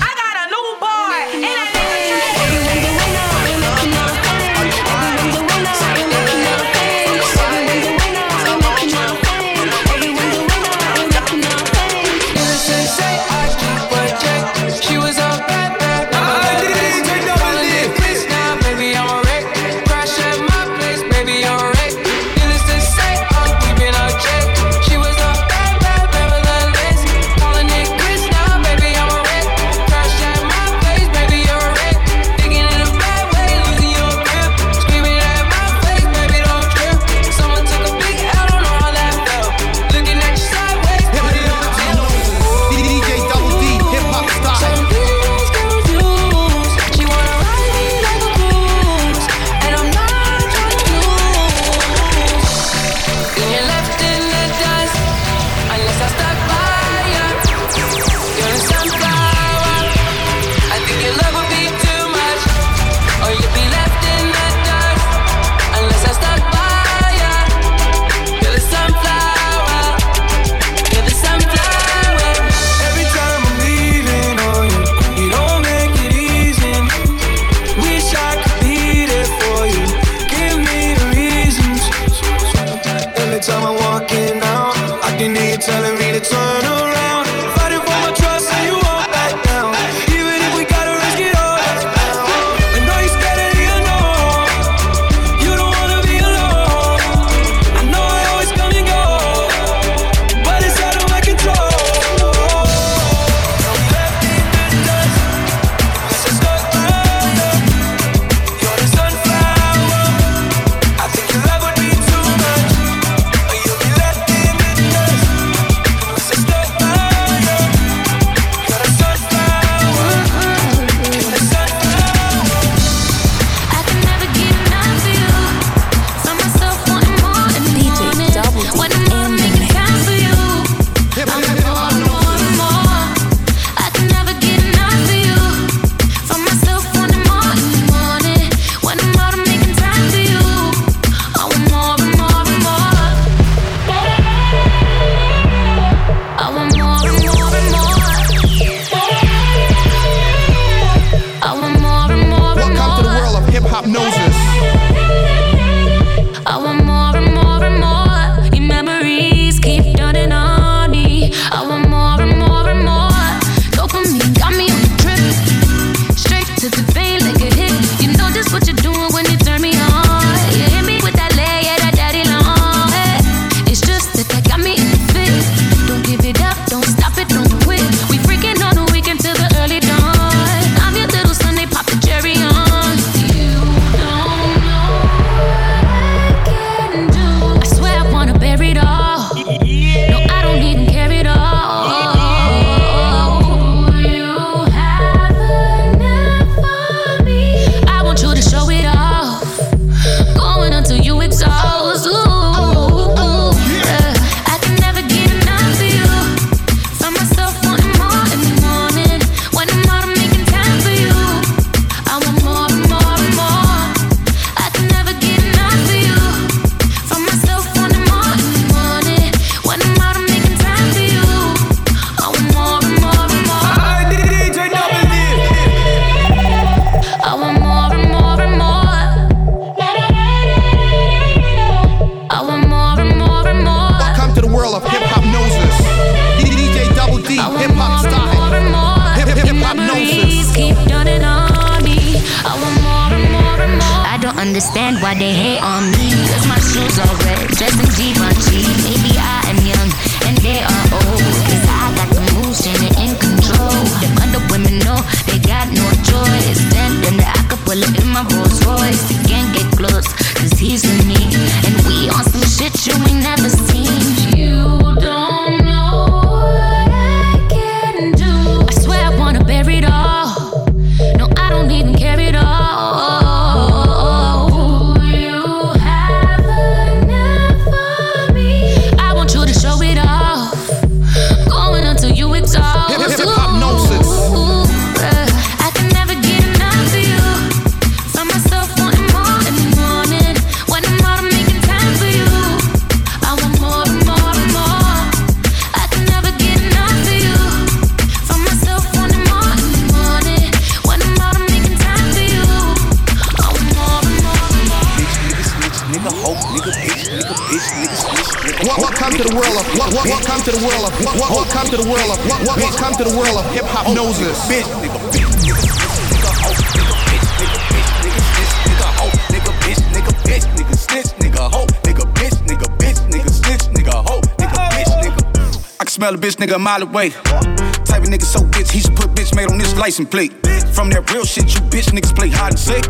Bitch nigga a mile away. Type of nigga so bitch, he should put bitch made on this license plate. From that real shit, you bitch niggas play hide and seek.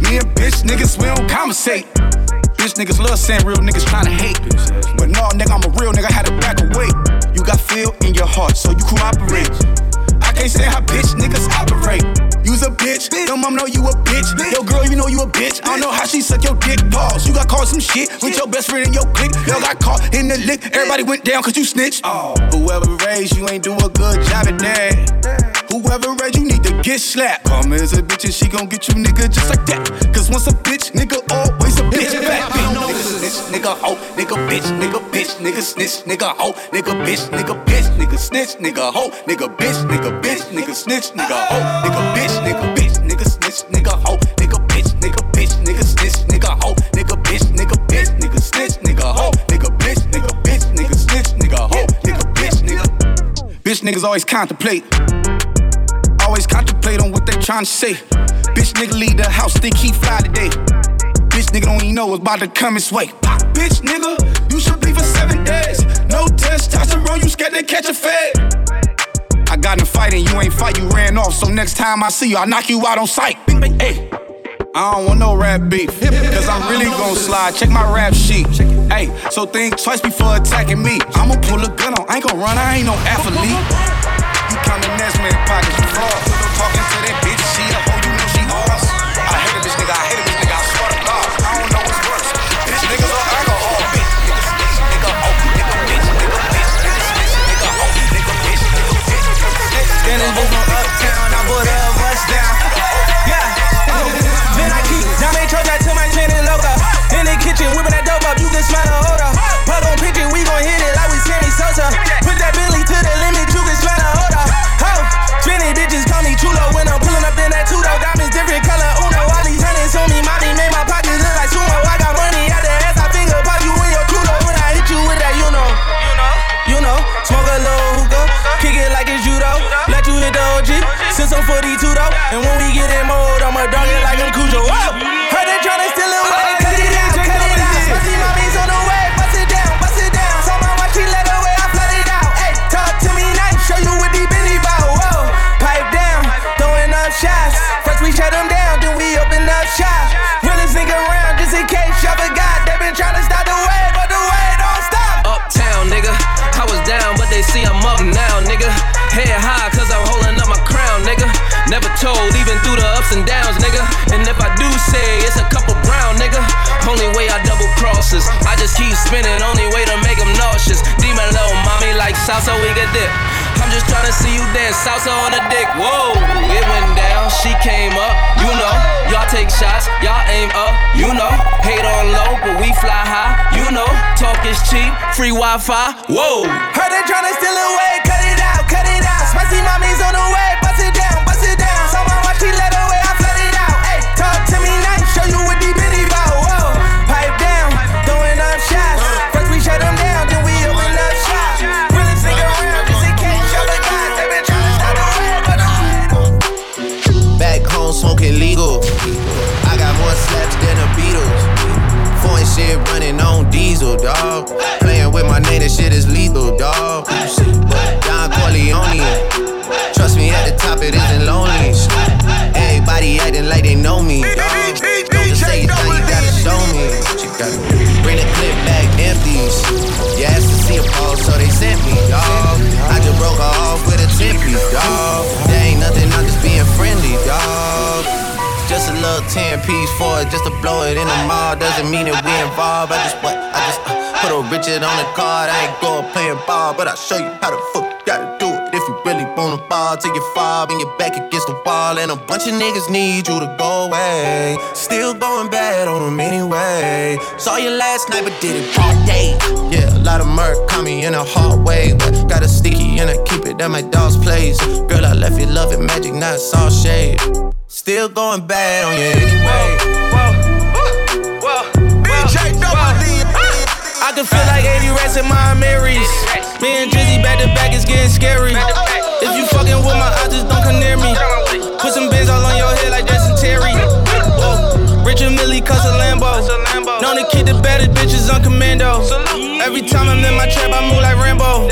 Me and bitch niggas, we don't conversate. Bitch niggas love saying real niggas tryna hate. But no, nigga, I'm a real nigga, had to back away. You got feel in your heart, so you cooperate. I can't say how bitch niggas operate. You's a bitch, your mom know you a bitch. Yo, girl, you know you a bitch. I don't know how she suck your dick. Pause. You got caught some shit with your best friend in your clique. Y'all got caught in the lick. Everybody went down cause you snitched. Oh, whoever raised you ain't do a good job at that. Whoever raised you need to get slapped. Me as a bitch and she gon' get you nigga just like that. Cause once a bitch, nigga, always a bitch. Nigga snitch, nigga hoe, nigga bitch, nigga bitch, nigga snitch, nigga hoe, nigga bitch, nigga bitch, nigga snitch, nigga hoe, nigga bitch, nigga bitch, nigga snitch, nigga hoe, nigga bitch, nigga bitch, nigga snitch, nigga niggas always contemplate. Always contemplate on what they tryna say. Bitch nigga leave the house, think he fly today. Bitch nigga don't even know what's about to come his way. Pop, bitch nigga, you should be for seven days. No testosterone, you scared to catch a fade. I got in a fight and you ain't fight, you ran off. So next time I see you, I'll knock you out on sight. Hey. I don't want no rap beef, cause I'm really gon' slide. Check my rap sheet. Hey, so think twice before attacking me. I'ma pull a gun on, I ain't gon' run, I ain't no athlete. You countin' Nesman pockets, you fraud. Talking to that bitch, she a hoe, you know she ours. I hate a bitch nigga, I hate a bitch nigga, I swear to God. I don't know what's worse. Bitch niggas or alcohol. Bitch nigga, snitch, And when we get in mode, I'ma dog it like I'm Cujo. Whoa! Told, even through the ups and downs, nigga. And if I do say it's a couple brown, nigga. Only way I double crosses. I just keep spinning, only way to make them nauseous. Demon little mommy like salsa, we get dip. I'm just tryna see you dance, salsa on the dick. Whoa, it went down, she came up, you know. Y'all take shots, y'all aim up, you know. Hate on low, but we fly high, you know. Talk is cheap, free Wi Fi, whoa. Heard they tryna steal away, dog. Playing with my name, that shit is lethal, dog. Don Corleone. Trust me, at the top it isn't lonely. Everybody acting like they know me, dog. Don't just say it now, you gotta show me. You bring the clip back empties. You asked to see a pause, so they sent me, dog. I just broke her off with a 10 piece, dog. There ain't nothing, I'm just being friendly, dog. Just a little 10 piece for it, just to blow it in the mall. Doesn't mean that we involved. I just what? I just uh, put a Richard on the card. I ain't going playing ball, but I'll show you how the fuck you gotta do it. If you really wanna ball till you fall and your back against the wall. And a bunch of niggas need you to go away. Still going bad on them anyway. Saw you last night, but did it all day. Yeah, a lot of murk caught me in a hard way. But got a sticky and I keep it at my dog's place. Girl, I left you love it magic, not all shade. Still going bad on you anyway. I can feel like 80 rats in my Amiris. Me and Drizzy back to back is getting scary. If you fucking with my eyes, just don't come near me. Put some bins all on your head like Jason Terry. Whoa. Richard Mille cuss a Lambo. Known to keep the baddest bitches on commando. Every time I'm in my trap, I move like Rambo.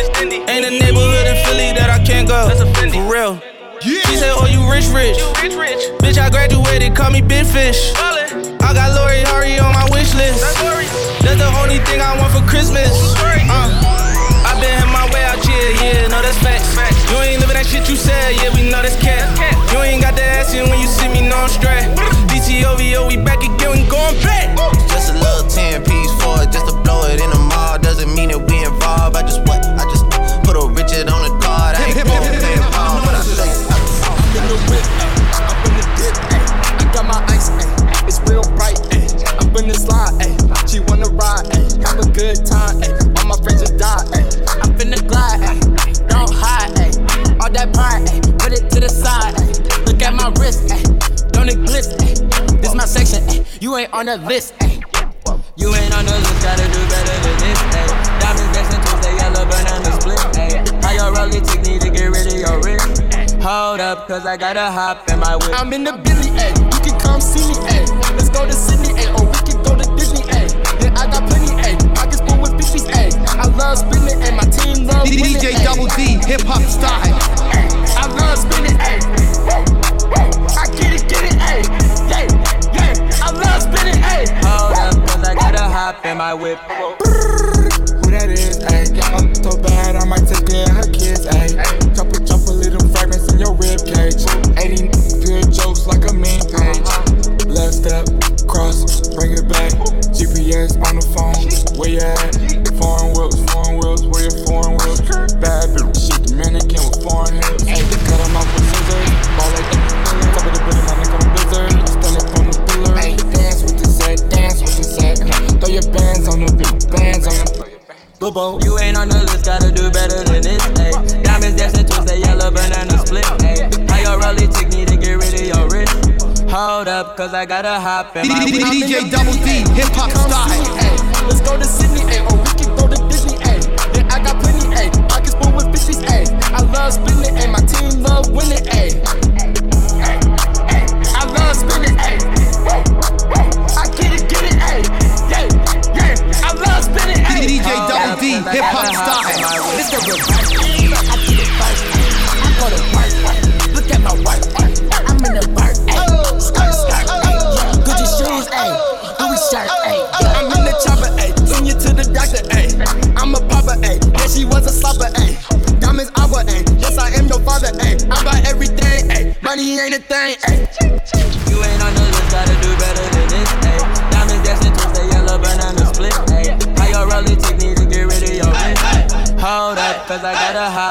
Ain't a neighborhood in Philly that I can't go. For real. She said, Oh, you rich, rich. Bitch, I graduated, call me Big Fish. I got Lori Harvey on my wish list. That's the only thing I want for Christmas. Uh, I been in my way out here, yeah, no, that's facts. You ain't living that shit you said, yeah, we know that's cat. You ain't got the ass in when you see me, no, I'm straight. DTOVO, we back again, we going back. Just a little 10 piece for it, just to blow it in the mall. Doesn't mean that we involved. I just what? I just put a Richard on the card. I ain't going playing ball, but I say, I'm in the whip. I'm in the dip, ayy. I got my ice, ayy. It's real bright, ayy. I'm in the slide, ayy. She wanna ride, ayy. Have a good time, ayy. All my friends just die, ayy. I'm finna glide. Don't hide. All that pride, ayy. Put it to the side. Look at my wrist. Don't it glitz. This my section, ayy. You ain't on the list, ayy. You ain't on the list, gotta do better than this, ayy. Diamonds dancing Tuesday, yellow banana split, ayy. How your rollie take me to get rid of your wrist? Hold up, cause I gotta hop in my whip. I'm in the Billy. You can come see me, ayy. Let's go to Sydney. Up, cause I gotta hop in my whip. DJ Double D, hip hop style. Let's go to Sydney, ayy, or we can go to Disney, ayy. Yeah, I got plenty, ayy. Pockets full with fishies, ayy. I love spinning, ayy. My team love winning, ayy.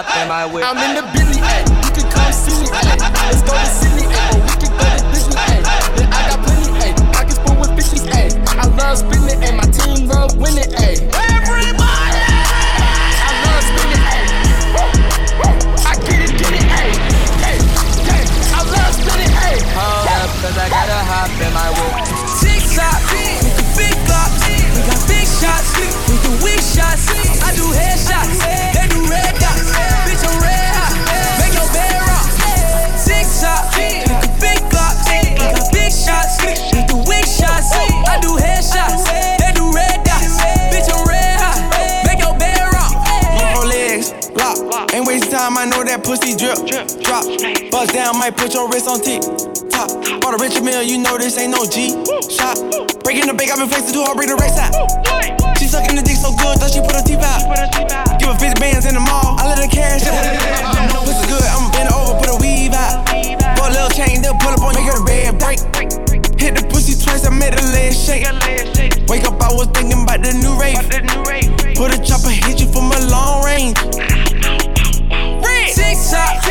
I in my whip. I'm in the put your wrist on tick. Top, bought a Richard Mille, you know this ain't no G. Shot, breaking the bank, I've been flexing too hard, bring the race out. She sucking the dick so good, thought she put her teeth out. Give her 50 bands in the mall, I let her cash out. Pussy good, I'ma bend over, put a weave out. Put a little chain, they'll pull up on, make her the bed break. Hit the pussy twice, I made her leg shake. Wake up, I was thinking about the new rate. Put a chopper, hit you from a long range. Six shot,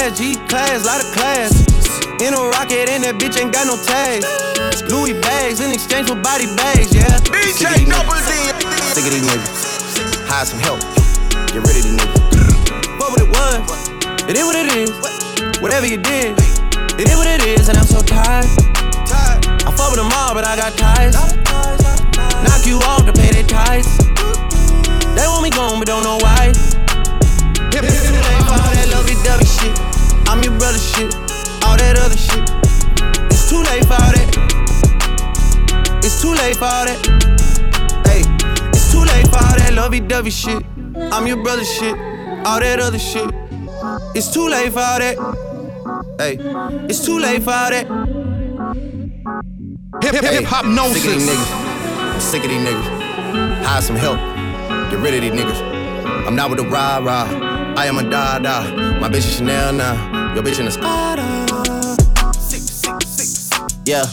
class, G class, lot of class. In a rocket, and that bitch ain't got no tags. Louis bags in exchange for body bags, yeah. DJ Double D. Sick of these niggas. Hire some help. Get rid of these niggas. What would it was? It is what it is. Whatever you did, it is what it is, and I'm so tired. I fuck with them all, but I got ties. Knock you off to pay their ties. They want me gone, but don't know why. Hip hip late for all that lovey-dovey shit. I'm your brother shit. All that other shit. It's too late for all that. It's too late for all that. Hey, it's too late for all that lovey-dovey shit. I'm your brother shit. All that other shit. It's too late for all that. Hey, it's too late for all that. Hip hip hip hop Sick of these niggas. Sick of these niggas. Hire some help. Get rid of these niggas. I'm not with the rah rah. I am a da da. My bitch is Chanel now. Your bitch in a Spada. Yeah,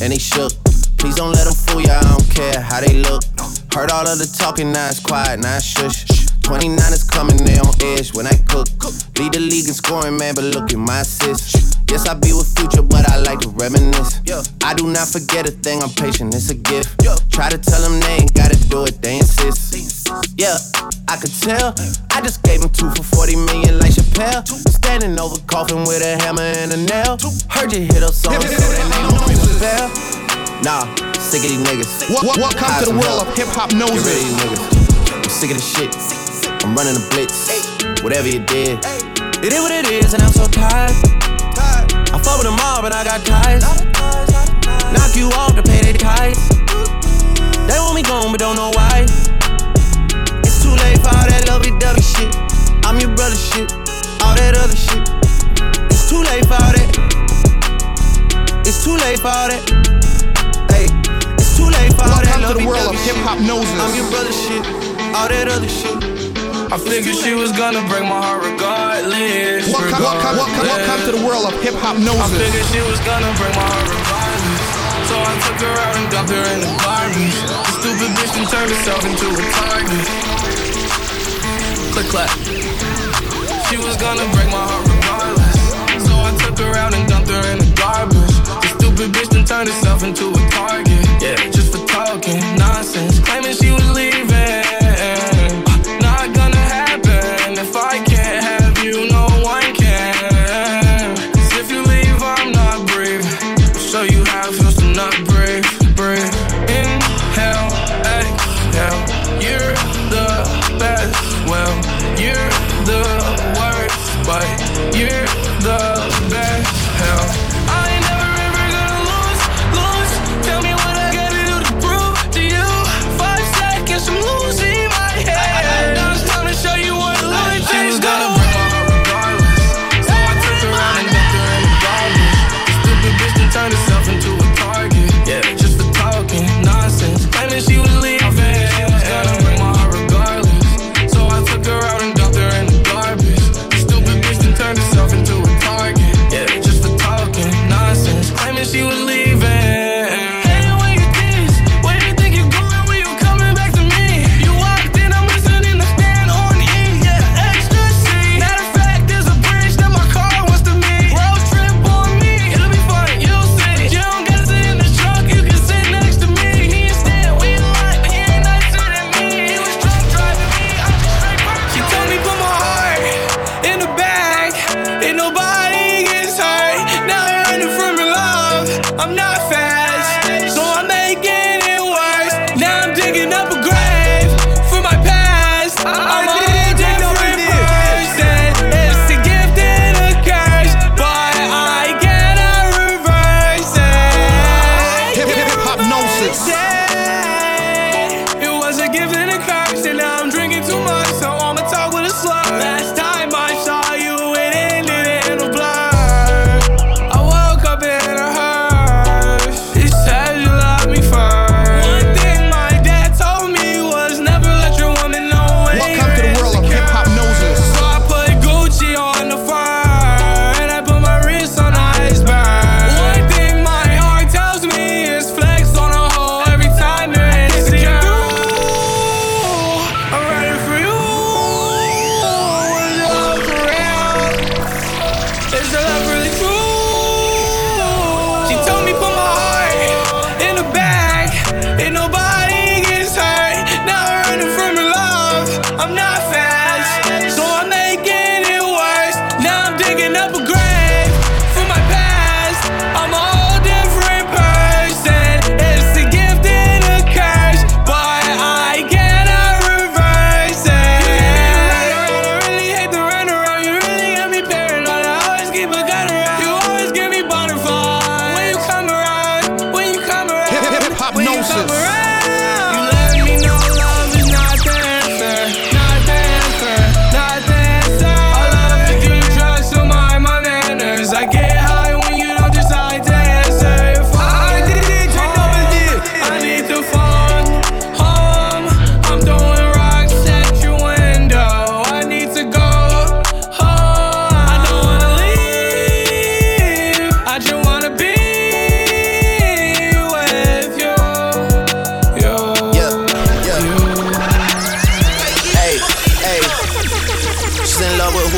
and they shook. Please don't let them fool ya. I don't care how they look. Heard all of the talking, now it's quiet, now it's shush. 29 is coming, they on edge when I cook. Lead the league in scoring, man, but look at my assists. Yes, I be with future, but I like to reminisce. I do not forget a thing, I'm patient, it's a gift. Try to tell them they ain't gotta do it, they insist. Yeah, I could tell. I just gave him two for 40 million like Chappelle. Standing over coffin with a hammer and a nail. Heard you hit up songs, so that name don't ring a bell. Nah, sick of these niggas. Wel- welcome Hire to the world of hip-hop Get rid of noses. these niggas. I'm sick of this shit. I'm running a blitz. Whatever you did. It is what it is, and I'm so tired. I fuck with them all, but I got ties. Knock you off to pay their ties. They want me gone, but don't know why. That lovey-dovey shit. I'm your brother shit. All that other shit. It's too late for all that. It's too late for all that. Hey, it's too late for all that Welcome to the world of Hiphopnosis. I'm your brother shit. All that other shit. I figured she was gonna break my heart regardless. Welcome, welcome, welcome, welcome to the world of Hiphopnosis. I figured she was gonna break my heart regardless. So I took her out and dumped her in the garbage. The stupid bitch then turned herself into a target. Click clap. She was gonna break my heart regardless. So I took her out and dumped her in the garbage. The stupid bitch then turned herself into a target. Yeah, just for talking nonsense, claiming she was leaving.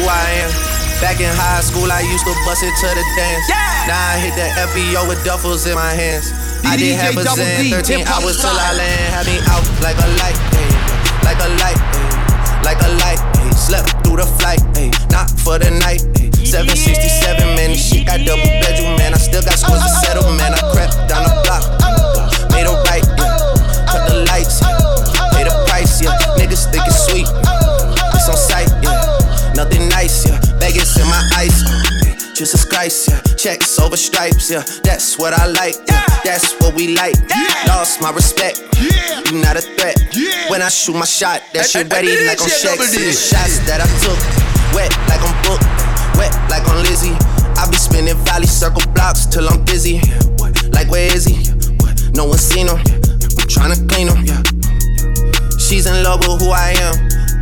Who I am. Back in high school, I used to bust it to the dance. Now I hit the FBO with duffels in my hands. I did have a Zen, 13 hip-hop hours till I land. Had me out like a light, ayy. like a light, ayy. like a light. ayy. Slept through the flight, ayy. not for the night. ayy. 767, man, this shit got double bedroom, man. I still got scores to settle, man. I crept down the block, made a right, yeah. Cut the lights, yeah. pay the price, yeah. Niggas think Nothing nice, yeah. Vegas in my ice, uh, yeah. Jesus Christ, yeah. Checks over stripes, yeah. That's what I like, yeah. That's what we like. Lost my respect, you not a threat. Yeah. When I shoot my shot, that shit ready like on Shaq. See the shots that I took, wet like I'm booked, wet like on Lizzie. I be spinning valley circle blocks till I'm dizzy. Like where is he? No one seen him. I'm tryna clean him. She's in love with who I am.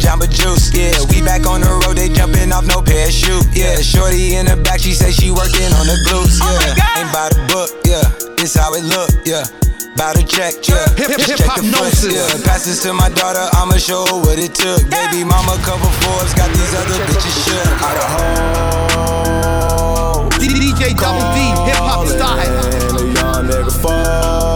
The Jamba Juice, yeah. We back on the road, they jumping off no parachute. Yeah, shorty in the back, she say she working on the glutes. Oh yeah, ain't by the book. Yeah, this how it look. Yeah. Bout to check, yeah. Hip- Just hip- check the foot, hip-hopnosis. yeah. Pass this to my daughter, I'ma show her what it took. Baby mama cover Forbes, got these other bitches shook. Out of home. DJ Double D, hip hop style. And a young nigga fall.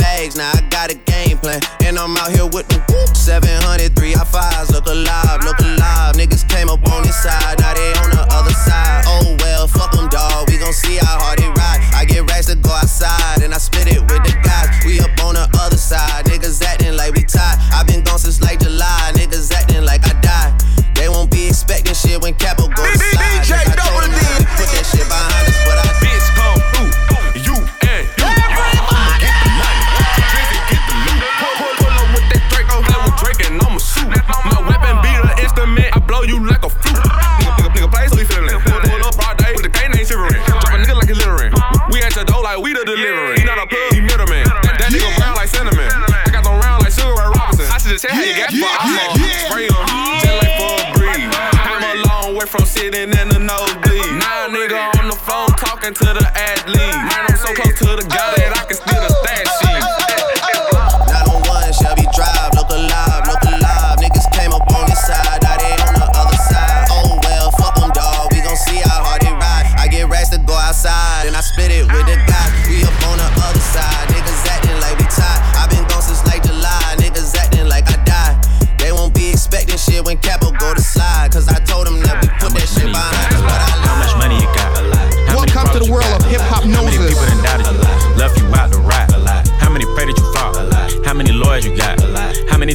bags, now I got a game plan. And I'm out here with the whoop. 703 I fives, look alive, look alive. Niggas came up on this side, now they on the other side. Oh well, fuck them, dawg, we gon' see how hard it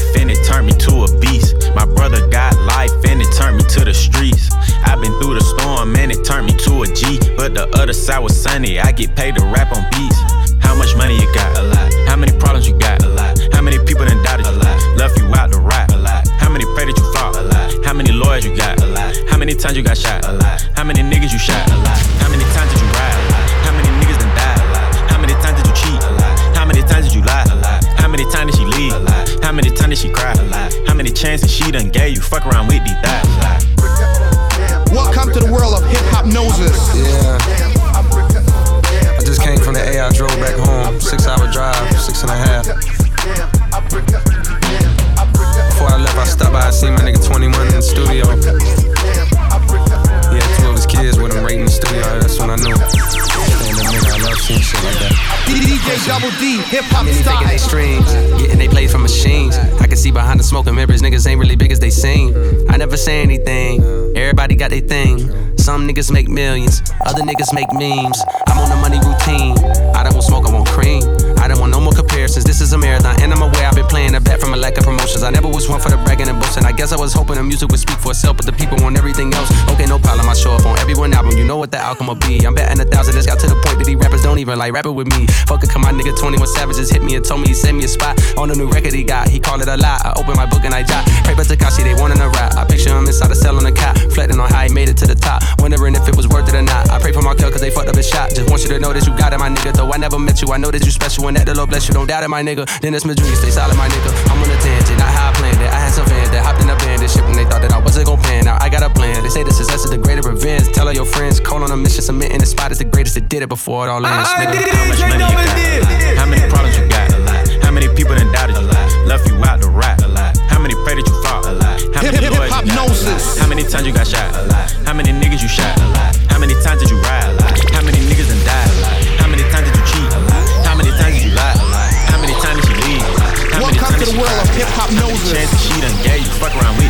life and it turned me to a beast. My brother got life and it turned me to the streets. I've been through the storm and it turned me to a G. But the other side was sunny, I get paid to rap on beats. How much money you got? A lot. How many problems you got? A lot. How many people done doubted you? A lot. Left you out to rot? A lot. How many pray that you fall? A lot. How many lawyers you got? A lot. How many times you got shot? A lot. How many niggas you shot? A lot. How many many times did she cry? A lot. How many chances she done gave you? Fuck around with these thighs. Welcome to the world of Hiphopnosis. Yeah. I just came from the A. I drove back home. Six hour drive, six and a half. Before I left, I stopped by. I seen my nigga 21 in the studio tears with him right studio. That's when I knew. DJ Double D, hip hop style. Taking they streams, getting they plays from machines. I can see behind the smoking mirrors, niggas ain't really big as they seem. I never say anything. Everybody got their thing. Some niggas make millions, other niggas make memes. I'm on the money routine. I don't want smoke, I want cream. Since This is a marathon, and I'm aware I've been playing a bet from a lack of promotions. I never was one for the bragging and boasting. I guess I was hoping the music would speak for itself, but the people want everything else. Okay, no problem, I show up on every one album. You know what the outcome will be. I'm betting a thousand. It's got to the point that these rappers don't even like rapping with me. Fuck it, come on, nigga. 21 Savages hit me and told me he sent me a spot on a new record he got. He called it a lie. I open my book and I jot. Pray for Tekashi, they wanting a rap. I picture him inside a cell on a cot, flatting on how he made it to the top. Wondering if it was worth it or not. I pray for Markelle cause they fucked up his shot. Just want you to know that you got it, my nigga. Though I never met you, I know that you special and that the Lord bless you. Don't doubt it, my nigga. Then it's my dream, stay solid, my nigga. I'm on a tangent, not how I planned it. I had some fans that hopped in a band and shit when they thought that I wasn't gon' pan. Now I got a plan. They say the success is the greatest revenge. Tell all your friends, call on a mission, submit in the spot is the greatest that did it before it all ah, ends. Ah, nigga. How much money you got? How many problems you got? How many people done doubted you? Left you out to rap? How many pray that you fought? How many Hip- lawyers you got? Hip-hopnosis. How many times you got shot? How many niggas you shot? How many times did you ride? How many noses. chances she done gave you? Fuck around with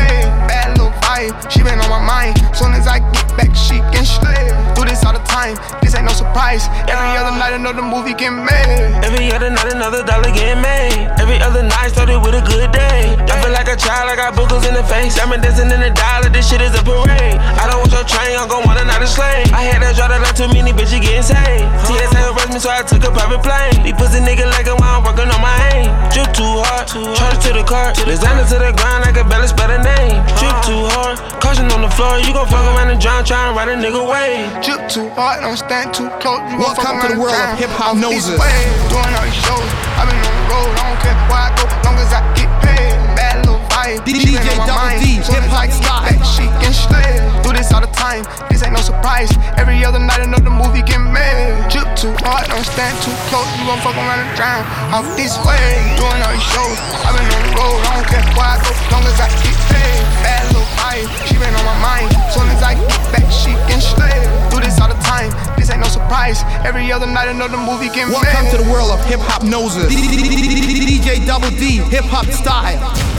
She been on my mind. Soon as I get back, she can slay. Do this all the time, this ain't no surprise. Every other night, another movie get made. Every other night, another dollar get made. Every other night started with a good day. I feel like a child, I got boogers in the face. I'm dancing in the dollar, this shit is a parade. I don't want your train, I'm gon' want another slave. I had to draw that out too many bitches getting saved. TSA arrest me, so I took a private plane. These pussy nigga like it while I'm working on my aim. Drip too hard, charge to the car. Designer to the ground, I can barely spell the name. Drip too hard, caution on the floor. You gon' fuck around and drown, trying to ride a nigga way. Drip too hard, don't stand too close. You gon' Welcome fuck to the around world of Hiphopnosis. This way, doing all these shows. i been on the road, I don't care where I go, long as I get paid. Bad little vibe, DJ she been on my Double mind. D, Soon as hip-hop I get style. back, she can slay. Do this all the time, this ain't no surprise. Every other night, another movie get made. Drip too hard, don't stand too close. You gon' fuck around and drown. Off this way, doing all these shows. i been on the road, I don't care where I go, long as I get paid. Bad little vibe, she been on my mind. Soon as I get back, she can slay. Do this all the time, this ain't no surprise. Every other night, another movie made. Welcome to the world of Hiphopnosis. DJ Double D, hip hop style.